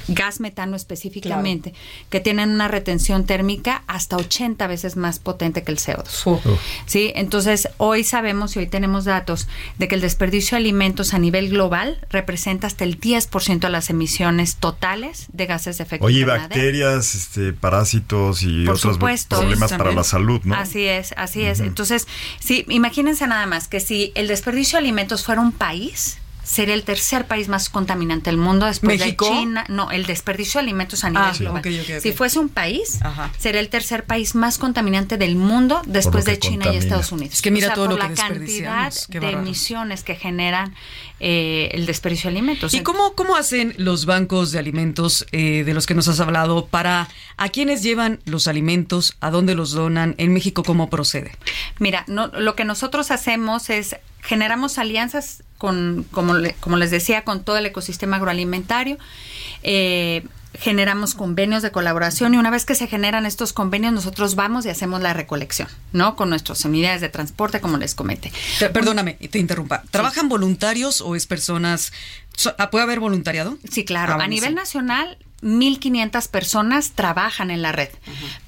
gas metano específicamente, que tienen una retención térmica hasta 80 veces más potente que el CO2. ¿Sí? Entonces, hoy sabemos y hoy tenemos datos de que el desperdicio de alimentos a nivel global representa hasta el 10% de las emisiones totales de gases de efecto Oye, invernadero. bacterias, este, parásitos y Por otros supuesto. problemas para la salud, ¿no? Así es, así es. Entonces, sí, imagínense nada más que si el desperdicio de alimentos fuera un país, sería el tercer país más contaminante del mundo después ¿México? de China. No, el desperdicio de alimentos a nivel Ah, sí. global. Si fuese un país, Ajá. sería el tercer país más contaminante del mundo después de China y. Estados Unidos. Es que mira O sea, todo por lo que la cantidad de emisiones que generan eh, el desperdicio de alimentos. ¿Y cómo, cómo hacen los bancos de alimentos eh, de los que nos has hablado para a quiénes llevan los alimentos, a dónde los donan, en México cómo procede? Mira, no, lo que nosotros hacemos es generamos alianzas con, como, le- como les decía, con todo el ecosistema agroalimentario. Eh, generamos convenios de colaboración y una vez que se generan estos convenios nosotros vamos y hacemos la recolección, ¿no? Con nuestras unidades de transporte, como les comenté. Te- Perdóname, te interrumpa. ¿Trabajan voluntarios o es personas? so- ah, ¿Puede haber voluntariado? Sí, claro. Ah, a nivel nacional, 1.500 personas trabajan en la red,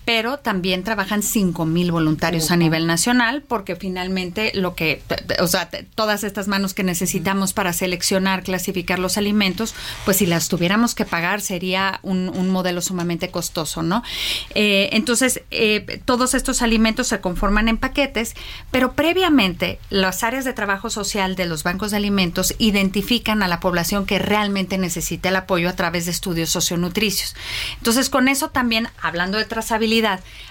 pero también trabajan 5.000 voluntarios a nivel nacional, porque finalmente lo que, o sea, todas estas manos que necesitamos para seleccionar, clasificar los alimentos, pues si las tuviéramos que pagar sería un, un modelo sumamente costoso, ¿no? Eh, entonces, eh, todos estos alimentos se conforman en paquetes, pero previamente las áreas de trabajo social de los bancos de alimentos identifican a la población que realmente necesita el apoyo a través de estudios socionutricios. Entonces, con eso también, hablando de trazabilidad,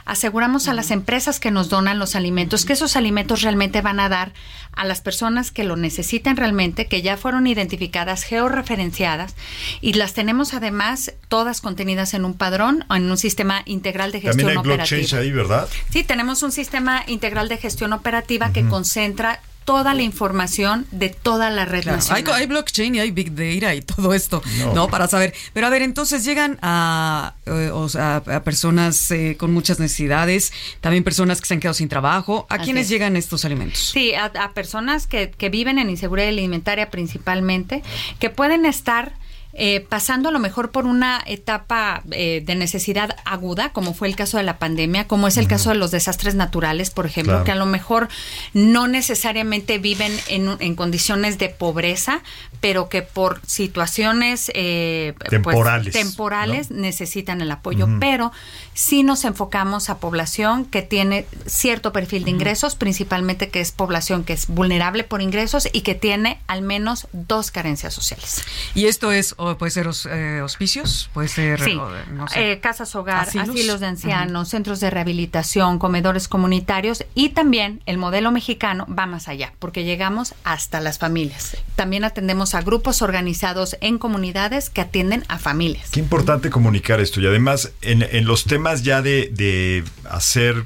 aseguramos a las empresas que nos donan los alimentos que esos alimentos realmente van a dar a las personas que lo necesitan realmente, que ya fueron identificadas, georreferenciadas, y las tenemos además todas contenidas en un padrón o en un sistema integral de gestión También hay operativa. blockchain ahí, ¿verdad? Sí, tenemos un sistema integral de gestión operativa que concentra toda la información de toda la red Claro, hay, nacional. hay blockchain y hay big data y todo esto, No. ¿no? Para saber. Pero a ver, entonces llegan a, eh, o sea, a personas eh, con muchas necesidades, también personas que se han quedado sin trabajo. ¿A Así quiénes es. llegan estos alimentos? Sí, a, a personas que, que viven en inseguridad alimentaria principalmente, que pueden estar eh, pasando a lo mejor por una etapa eh, de necesidad aguda, como fue el caso de la pandemia, como es el caso de los desastres naturales, por ejemplo, Claro. que a lo mejor no necesariamente viven en, en condiciones de pobreza, pero que por situaciones eh, pues, Temporales, temporales necesitan el apoyo, pero sí nos enfocamos a población que tiene cierto perfil de ingresos, principalmente que es población que es vulnerable por ingresos y que tiene al menos dos carencias sociales. Y esto es, o puede ser eh, hospicios, puede ser, Sí, o, no sé. eh, casas hogar, ¿Asilos? asilos, de ancianos, centros de rehabilitación, comedores comunitarios y también el modelo mexicano va más allá, porque llegamos hasta las familias. También atendemos a grupos organizados en comunidades que atienden a familias. Qué importante comunicar esto. Y además, en, en los temas ya de, de hacer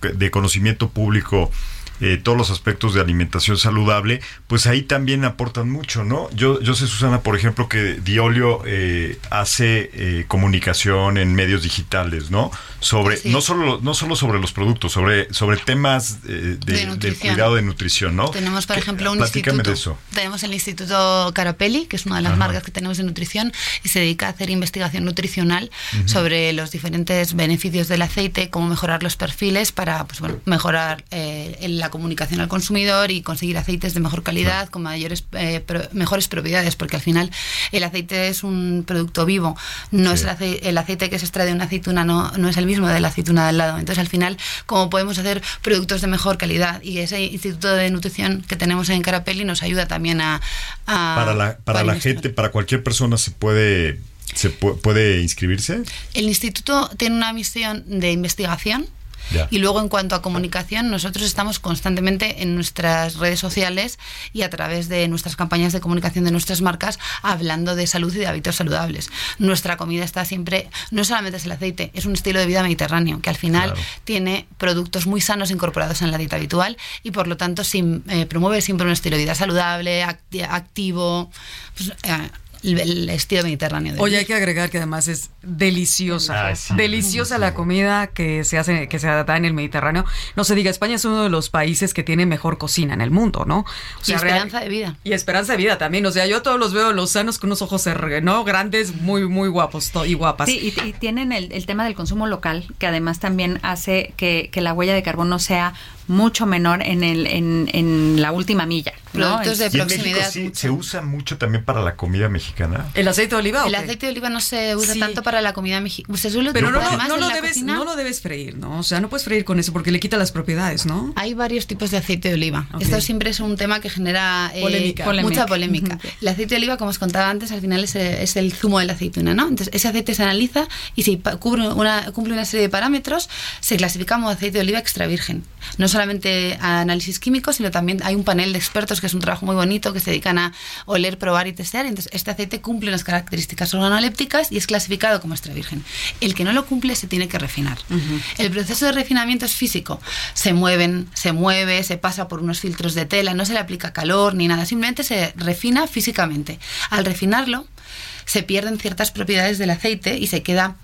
de conocimiento público eh, todos los aspectos de alimentación saludable, pues ahí también aportan mucho, ¿no? Yo, yo sé, Susana, por ejemplo, que Diolio eh, hace eh, comunicación en medios digitales, ¿no? Sobre, Sí. no solo, no solo sobre los productos, sobre, sobre temas eh, de, cuidado de nutrición, ¿no? Tenemos, por ejemplo, un instituto. eso. Tenemos el Instituto Carapelli, que es una de las Ajá. marcas que tenemos de nutrición, y se dedica a hacer investigación nutricional sobre los diferentes beneficios del aceite, cómo mejorar los perfiles para pues, bueno, mejorar eh, la comunicación al consumidor y conseguir aceites de mejor calidad, con mayores eh, pro- mejores propiedades, porque al final el aceite es un producto vivo, no es el aceite, el aceite que se extrae de una aceituna, no, no es el mismo de la aceituna de al lado. Entonces, al final, ¿cómo podemos hacer productos de mejor calidad? Y ese Instituto de Nutrición que tenemos en Carapelli nos ayuda también a... a para la, para la gente, para cualquier persona se puede, se pu- puede inscribirse. El instituto tiene una misión de investigación Ya. y luego en cuanto a comunicación, nosotros estamos constantemente en nuestras redes sociales y a través de nuestras campañas de comunicación de nuestras marcas hablando de salud y de hábitos saludables. Nuestra comida está siempre, no solamente es el aceite, es un estilo de vida mediterráneo que al final Claro. tiene productos muy sanos incorporados en la dieta habitual y por lo tanto eh, promueve siempre un estilo de vida saludable, acti- activo. pues, eh, el, estilo mediterráneo. de Oye, vivir. hay que agregar que además es deliciosa. Ah, sí. Deliciosa la comida que se hace, que se da en el Mediterráneo. No se diga, España es uno de los países que tiene mejor cocina en el mundo, ¿no? O y esperanza real- de vida. Y esperanza de vida también. O sea, yo todos los veo los sanos con unos ojos ¿no? Grandes, muy, muy guapos y guapas. Sí, y, y tienen el, el tema del consumo local, que además también hace que, que la huella de carbono sea mucho menor en el en, en la última milla. ¿no? Productos de Y en México proximidad. sí se usa mucho también para la comida mexicana. ¿El aceite de oliva El aceite de oliva no se usa Sí. tanto para la comida mexicana. Se suele Pero no, utilizar lo- más no en lo la debes, cocina. no lo debes freír, ¿no? O sea, no puedes freír con eso porque le quita las propiedades, ¿no? Hay varios tipos de aceite de oliva. Esto siempre es un tema que genera eh, Polémica. mucha polémica. [laughs] El aceite de oliva, como os contaba antes, al final es, es el zumo de la aceituna, ¿no? Entonces, ese aceite se analiza y si cubre una, cumple una serie de parámetros, se clasifica como aceite de oliva extra virgen. No solamente a análisis químicos, sino también hay un panel de expertos que es un trabajo muy bonito que se dedican a oler, probar y testear. Entonces, este aceite cumple unas características organolépticas y es clasificado como extra virgen. El que no lo cumple se tiene que refinar. El proceso de refinamiento es físico. Se mueven, se mueve, se pasa por unos filtros de tela, no se le aplica calor ni nada, simplemente se refina físicamente. Al refinarlo, se pierden ciertas propiedades del aceite y se queda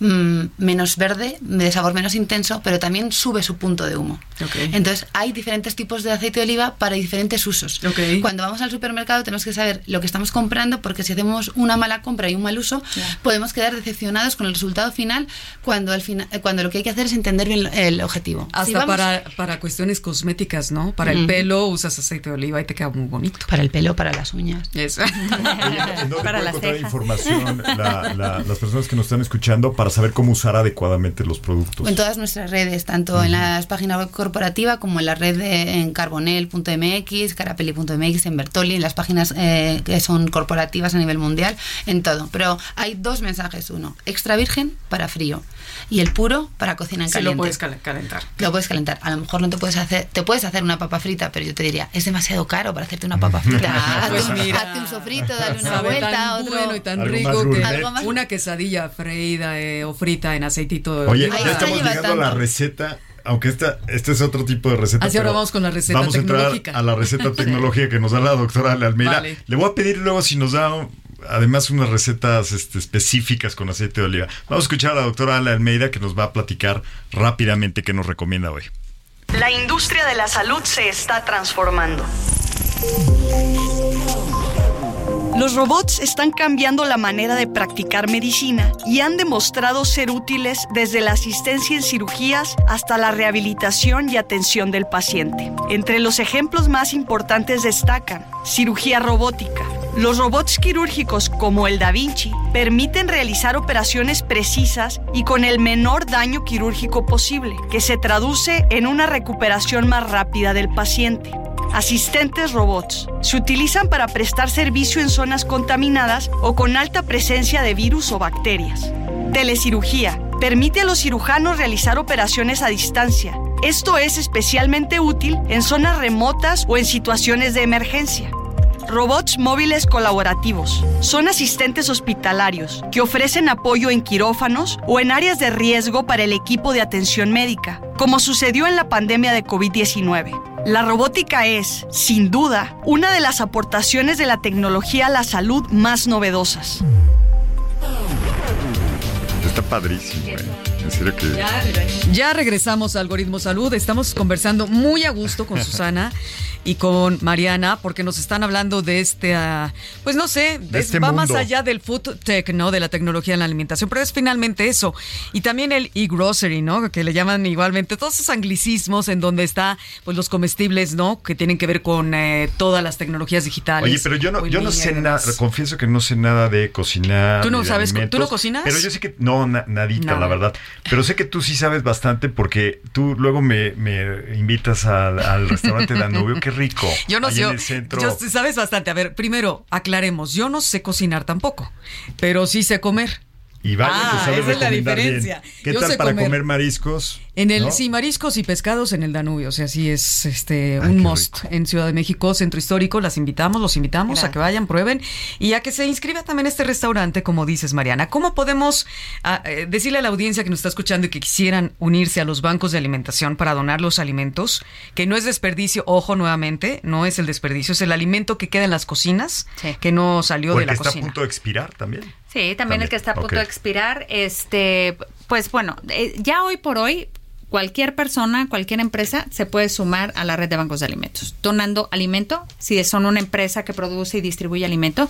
mm, menos verde, de sabor menos intenso, pero también sube su punto de humo. Ok. Entonces, hay diferentes tipos de aceite de oliva para diferentes usos. Ok. Cuando vamos al supermercado tenemos que saber lo que estamos comprando porque si hacemos una mala compra y un mal uso, podemos quedar decepcionados con el resultado final cuando, al final, cuando lo que hay que hacer es entender bien el objetivo. Hasta Si vamos- para, para cuestiones cosméticas, ¿no? Para el pelo usas aceite de oliva y te queda muy bonito. Para el pelo, para las uñas. Eso. ¿en dónde Para las cejas. información la- la- las personas que nos están escuchando para saber cómo usar adecuadamente los productos? En todas nuestras redes, tanto en las páginas web corporativa como en la red de en carbonel.mx, carapeli.mx, en Bertoli, en las páginas eh, que son corporativas a nivel mundial, en todo. Pero hay dos mensajes. Uno, extra virgen para frío y el puro para cocina en Sí, caliente. lo puedes cal- calentar. Lo puedes calentar. A lo mejor no te puedes hacer, te puedes hacer una papa frita, pero yo te diría, es demasiado caro para hacerte una papa frita. [laughs] hazte, Pues mira. hazte un sofrito, dale una Sabe vuelta, tan otro. bueno y tan Algo más rico que gourmet. Algo más- una quesadilla freída eh, o frita en aceitito de Oye, ya está, estamos llegando a la receta. Aunque esta, este es otro tipo de receta. Así ahora vamos con la receta Vamos a tecnológica. entrar a la receta [laughs] tecnológica que nos da la doctora Almeida. Vale. Le voy a pedir luego si nos da además unas recetas este, específicas con aceite de oliva. Vamos a escuchar a la doctora Ale Almeida que nos va a platicar rápidamente qué nos recomienda hoy. La industria de la salud se está transformando. Los robots están cambiando la manera de practicar medicina y han demostrado ser útiles desde la asistencia en cirugías hasta la rehabilitación y atención del paciente. Entre los ejemplos más importantes destacan cirugía robótica. Los robots quirúrgicos como el Da Vinci permiten realizar operaciones precisas y con el menor daño quirúrgico posible, que se traduce en una recuperación más rápida del paciente. Asistentes robots. Se utilizan para prestar servicio en zonas contaminadas o con alta presencia de virus o bacterias. Telecirugía. Permite a los cirujanos realizar operaciones a distancia. Esto es especialmente útil en zonas remotas o en situaciones de emergencia. Robots móviles colaborativos. Son asistentes hospitalarios que ofrecen apoyo en quirófanos o en áreas de riesgo para el equipo de atención médica, como sucedió en la pandemia de COVID-19. La robótica es, sin duda, una de las aportaciones de la tecnología a la salud más novedosas. Está padrísimo, eh. En serio que... Ya regresamos a Algoritmo Salud. Estamos conversando muy a gusto con [laughs] Susana y con Mariana porque nos están hablando de este, ah, pues no sé, De este va más allá del food tech, ¿no? De la tecnología en la alimentación, pero es finalmente eso. Y también el e-grocery, ¿no? Que le llaman igualmente todos esos anglicismos en donde está, pues los comestibles, ¿no? Que tienen que ver con eh, todas las tecnologías digitales. Oye, pero yo no, yo no sé nada, confieso que no sé nada de cocinar. ¿Tú no sabes tú no cocinas? Pero yo sé que, no, na- nadita, la verdad. Pero sé que tú sí sabes bastante porque tú luego me, me invitas al, al restaurante Danubio, qué rico. Yo no sé, en yo, el centro. yo- sabes bastante. A ver, primero, aclaremos, yo no sé cocinar tampoco, pero sí sé comer. Y vaya Ah, que sabe esa es la recomendar bien. diferencia. ¿Qué Yo tal para comer. comer, mariscos? En el, ¿No? sí, mariscos y pescados en el Danubio, o sea, sí es este Ay, un must en Ciudad de México, Centro Histórico, las invitamos, los invitamos a que vayan, prueben y a que se inscriba también este restaurante, como dices, Mariana. ¿Cómo podemos ah, eh, decirle a la audiencia que nos está escuchando y que quisieran unirse a los bancos de alimentación para donar los alimentos? Que no es desperdicio, ojo nuevamente, no es el desperdicio, es el alimento que queda en las cocinas, Sí. que no salió O de la que está a cocina. punto de expirar también. Sí, también, También, el que está a punto de expirar. Este, pues bueno, eh, ya hoy por hoy cualquier persona, cualquier empresa se puede sumar a la red de bancos de alimentos, donando alimento, si son una empresa que produce y distribuye alimento,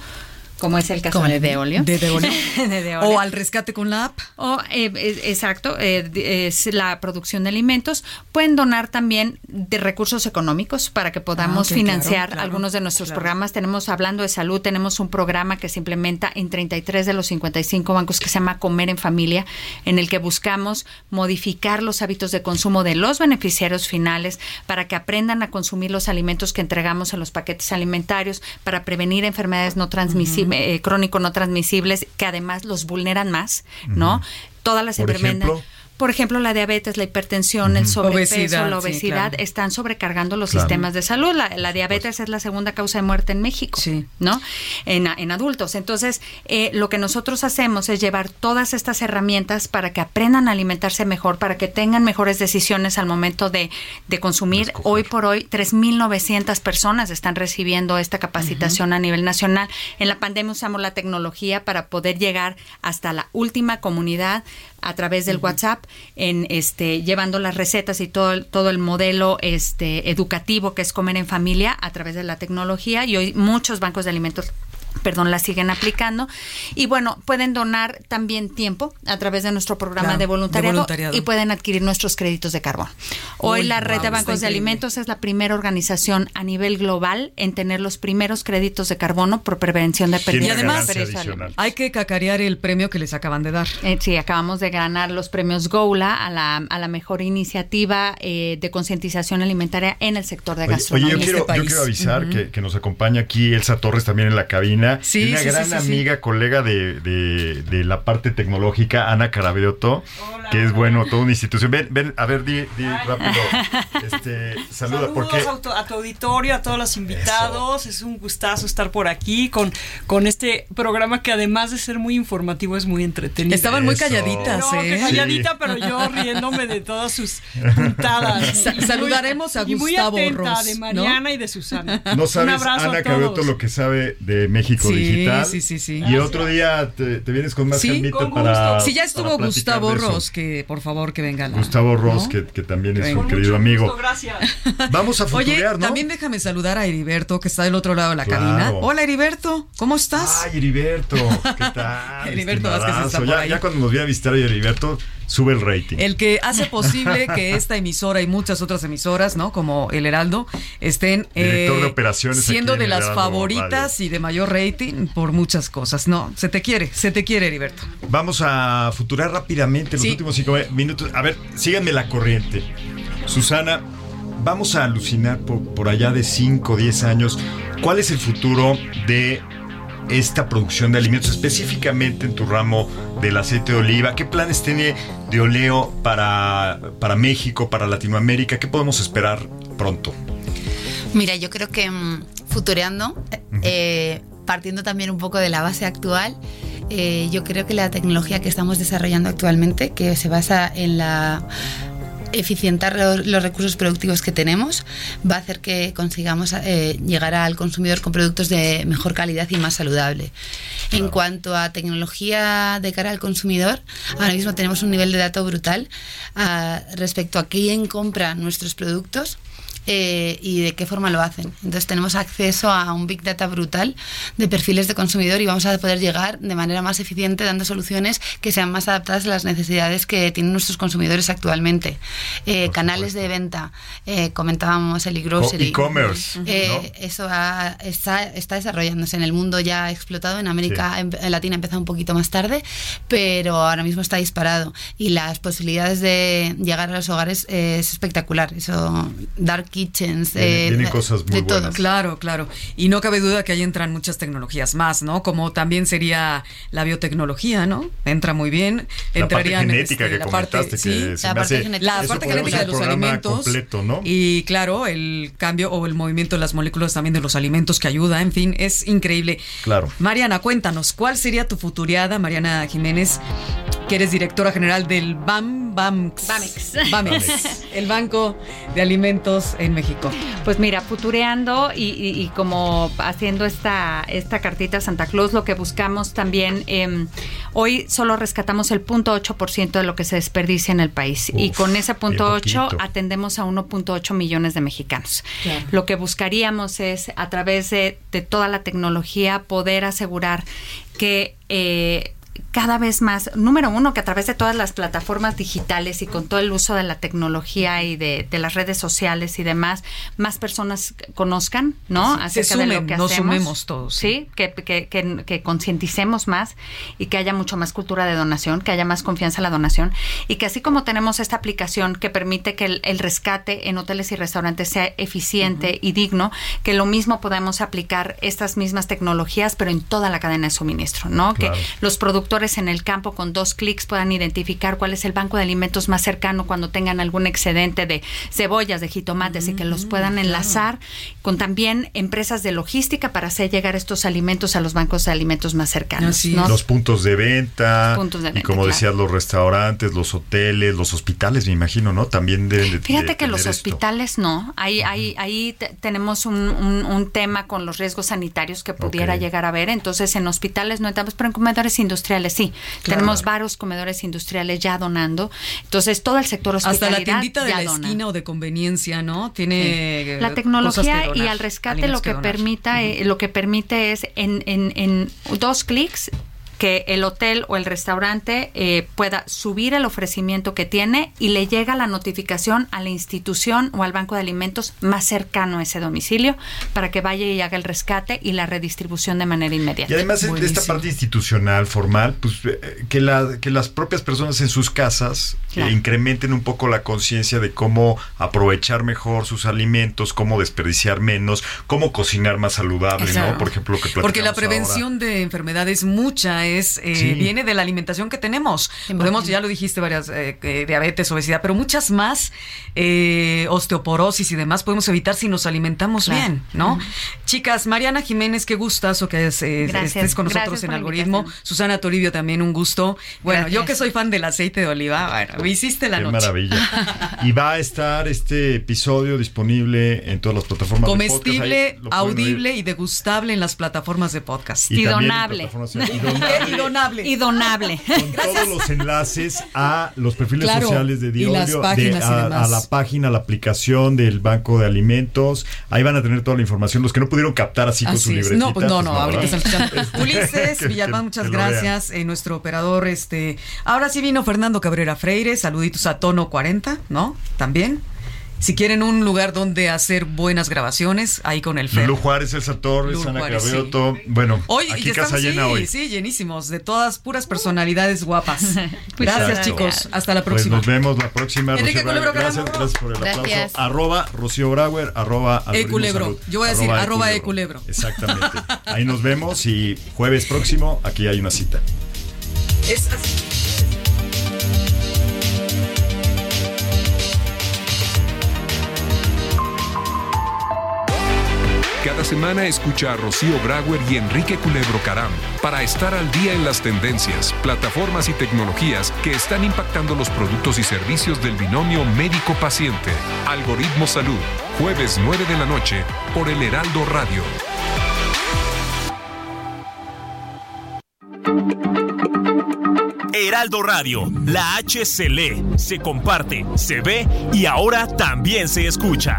como es el caso Como de Deolio. de Deolio. [laughs] De Deolio. O al rescate con la app. O, eh, eh, exacto, eh, es la producción de alimentos. Pueden donar también de recursos económicos para que podamos Ah, financiar claro, claro, algunos de nuestros claro. programas. Tenemos, hablando de salud, tenemos un programa que se implementa en 33 de los 55 bancos que se llama Comer en Familia, en el que buscamos modificar los hábitos de consumo de los beneficiarios finales para que aprendan a consumir los alimentos que entregamos en los paquetes alimentarios, para prevenir enfermedades no transmisibles, eh, crónico no transmisibles, que además los vulneran más, ¿no? Todas las enfermedades. Por ejemplo, la diabetes, la hipertensión, el sobrepeso, Obesidad, la sí, obesidad claro. están sobrecargando los Claro. sistemas de salud. La, la diabetes es la segunda causa de muerte en México, Sí. ¿no? En, en adultos. Entonces, eh, lo que nosotros hacemos es llevar todas estas herramientas para que aprendan a alimentarse mejor, para que tengan mejores decisiones al momento de, de consumir. escoger. Hoy por hoy, 3.900 personas están recibiendo esta capacitación a nivel nacional. En la pandemia usamos la tecnología para poder llegar hasta la última comunidad a través del WhatsApp, en este llevando las recetas y todo el, todo el modelo este educativo que es comer en familia a través de la tecnología. Y hoy muchos bancos de alimentos perdón, la siguen aplicando. Y bueno, pueden donar también tiempo a través de nuestro programa Claro, de, de voluntariado y pueden adquirir nuestros créditos de carbón. Hoy Uy, la red wow, de bancos de alimentos es la primera organización a nivel global en tener los primeros créditos de carbono por prevención de pérdidas. Y además-. Hay que cacarear el premio que les acaban de dar. eh, sí, acabamos de ganar los premios GOULA a la, a la mejor iniciativa eh, de concientización alimentaria en el sector de Oye, gastronomía. oye, yo, quiero, este yo quiero avisar que, que nos acompaña aquí Elsa Torres también en la cabina. Sí, y una sí, gran sí, sí. amiga, colega de, de- de la parte tecnológica, Ana Carabeoto, que es bueno, toda una institución. Ven, ven, a ver, di, di rápido. [laughs] Este, saluda, Saludos porque a, tu, a tu auditorio, a todos los invitados. Es un gustazo estar por aquí con, con este programa que además de ser muy informativo es muy entretenido. Estaban muy Eso. calladitas, No, ¿eh? que calladita, Sí. pero yo [laughs] riéndome de todas sus [laughs] puntadas. Sa- Y muy- saludaremos a y muy Gustavo atenta Ross, de ¿no? Mariana y de Susana. no Un sabes, abrazo Ana todos. lo que sabe de México Sí, Digital. sí, sí, sí. Y otro día te, te vienes con más Sí, con para. Si ya para estuvo Gustavo. Ross, que por favor que venga. la- Gustavo Ross, ¿no? que, que también es un querido mucho amigo. gracias. [laughs] Vamos a Oye, futurear, ¿no? también déjame saludar a Heriberto, que está del otro lado de la Claro. cabina. Hola, Heriberto, ¿cómo estás? Ay, Heriberto, ¿qué tal? [laughs] Heriberto Vázquez está por ya, ahí. ya cuando nos viene a visitar hoy Heriberto, sube el rating. El que hace posible que [laughs] esta emisora y muchas otras emisoras, ¿no? Como El Heraldo, estén eh, de operaciones siendo de las Heraldo favoritas y de mayor rating por muchas cosas. No, se te quiere, se te quiere, Heriberto. Vamos a futurar rápidamente los Sí. últimos cinco minutos. A ver, síganme la corriente. Susana, vamos a alucinar por, por allá de 5 o 10 años. ¿Cuál es el futuro de esta producción de alimentos, específicamente en tu ramo del aceite de oliva? ¿Qué planes tiene de Oleo para, para México, para Latinoamérica? ¿Qué podemos esperar pronto? Mira, yo creo que mm, futureando, eh, partiendo también un poco de la base actual, eh, yo creo que la tecnología que estamos desarrollando actualmente, que se basa en la eficientar los, los recursos productivos que tenemos va a hacer que consigamos eh, llegar al consumidor con productos de mejor calidad y más saludable. En cuanto a tecnología de cara al consumidor, ahora mismo tenemos un nivel de datos brutal ah, respecto a quién compra nuestros productos eh, y de qué forma lo hacen. Entonces tenemos acceso a un big data brutal de perfiles de consumidor y vamos a poder llegar de manera más eficiente dando soluciones que sean más adaptadas a las necesidades que tienen nuestros consumidores actualmente. Eh, canales de venta, eh, comentábamos el e-grocery. O e-commerce, Eh, Eso ha- está, está desarrollándose en el mundo ya ha explotado, en América en, en Latina ha empezado un poquito más tarde, pero ahora mismo está disparado y las posibilidades de llegar a los hogares eh, es espectacular. Eso, dar kitchens, Vienen- eh, cosas muy de todo. buenas. Claro, claro. Y no cabe duda que ahí entran muchas tecnologías más, ¿no? Como también sería la biotecnología, ¿no? Entra muy bien. La parte Entrarían genética este, que la parte, comentaste, que sí, se La me parte hace... genética. la parte genética de los alimentos. completo, ¿no? Y claro, el cambio o el movimiento de las moléculas también de los alimentos que ayuda, en fin, es increíble. Claro. Mariana, cuéntanos, ¿cuál sería tu futuriada, Mariana Jiménez, que eres directora general del BAM, BAMX? Bamex. Bamex, el Banco de Alimentos en México. Pues mira, futureando y, y- y como haciendo esta, esta cartita a Santa Claus, lo que buscamos también, eh, hoy solo rescatamos el punto 8% de lo que se desperdicia en el país. y con ese punto bien 8 poquito. atendemos a 1.8 millones de mexicanos. Claro. Lo que buscaríamos es, a través de, de toda la tecnología, poder asegurar que... eh, cada vez más, número uno, que a través de todas las plataformas digitales y con todo el uso de la tecnología y de, de las redes sociales y demás, más personas conozcan, ¿no? Sí, se Acerca de lo sumen, que nos hacemos. sumemos todos, Sí, que, que, que, que concienticemos más y que haya mucho más cultura de donación, que haya más confianza en la donación y que así como tenemos esta aplicación que permite que el, el rescate en hoteles y restaurantes sea eficiente y digno, que lo mismo podamos aplicar estas mismas tecnologías, pero en toda la cadena de suministro, ¿no? Claro. Que los productores en el campo con dos clics puedan identificar cuál es el banco de alimentos más cercano cuando tengan algún excedente de cebollas, de jitomates y que los puedan enlazar con también empresas de logística para hacer llegar estos alimentos a los bancos de alimentos más cercanos. ¿no? Los puntos de venta. Puntos de y como claro. decías, los restaurantes, los hoteles, los hospitales, me imagino, ¿no? También deben de Fíjate de que los tener esto. hospitales no. Ahí, ahí, ahí te- tenemos un, un- un tema con los riesgos sanitarios que pudiera llegar a haber. Entonces, en hospitales no entramos, pero en comedores industriales sí. Claro. Tenemos varios comedores industriales ya donando. Entonces, todo el sector Hasta hospitalidad la tiendita de ya la dona. esquina o de conveniencia, ¿no? Tiene eh, La tecnología cosas que y al rescate lo que, donar. permita, eh, lo que permite es en, en, en dos clics que el hotel o el restaurante eh, pueda subir el ofrecimiento que tiene y le llega la notificación a la institución o al banco de alimentos más cercano a ese domicilio para que vaya y haga el rescate y la redistribución de manera inmediata. Y además de esta parte institucional, formal, pues eh, que, la, que las propias personas en sus casas eh, Claro. incrementen un poco la conciencia de cómo aprovechar mejor sus alimentos, cómo desperdiciar menos, cómo cocinar más saludable, Exacto. ¿no? Por ejemplo, lo que Porque la prevención de enfermedades mucha es eh, Sí. viene de la alimentación que tenemos. Podemos, ya lo dijiste, varias eh, que diabetes, obesidad, pero muchas más eh, osteoporosis y demás podemos evitar si nos alimentamos Claro. bien, ¿no? Chicas, Mariana Jiménez, qué gustazo que es, eh, estés con nosotros Gracias en Algoritmo. Susana Toribio también un gusto. Bueno, yo que soy fan del aceite de oliva, bueno, me hiciste la Qué noche. maravilla. [laughs] Y va a estar este episodio disponible en todas las plataformas de podcast. Comestible, Ahí audible y degustable en las plataformas de podcast. Y Y donable. donable. [laughs] Y donable. Y donable. con todos los enlaces a los perfiles Claro, sociales de las de- a, la página, a la aplicación del Banco de Alimentos. Ahí van a tener toda la información. Los que no pudieron captar así con su libretita. No, pues no, no, ahorita ¿verdad? están escuchando. [laughs] Ulises que- muchas gracias. Eh, nuestro operador, este. Ahora sí vino Fernando Cabrera Freire. Saluditos a Tono 40, ¿no? También. Si quieren un lugar donde hacer buenas grabaciones, ahí con el Fer. Lulu Juárez, Elsa Torres, Lulu Ana Juárez. Bueno, Hoy aquí casa estamos, llena sí, hoy. sí, llenísimos, de todas puras personalidades guapas. [laughs] gracias, Exacto. chicos. Hasta la Pues próxima. nos vemos la próxima. Enrique Rocío. Culebro, gracias, gracias por el Gracias. aplauso. Arroba Rocío Brauer, arroba Eculebro. Salud. Yo voy a decir arroba Eculebro. Exactamente. Ahí nos vemos y jueves próximo aquí hay una cita. Es así. Semana escucha a Rocío Brauer y Enrique Culebro Caram para estar al día en las tendencias, plataformas y tecnologías que están impactando los productos y servicios del binomio médico-paciente. Algoritmo Salud, jueves 9 de la noche por el Heraldo Radio. Heraldo Radio, la H se lee, se comparte, se ve y ahora también se escucha.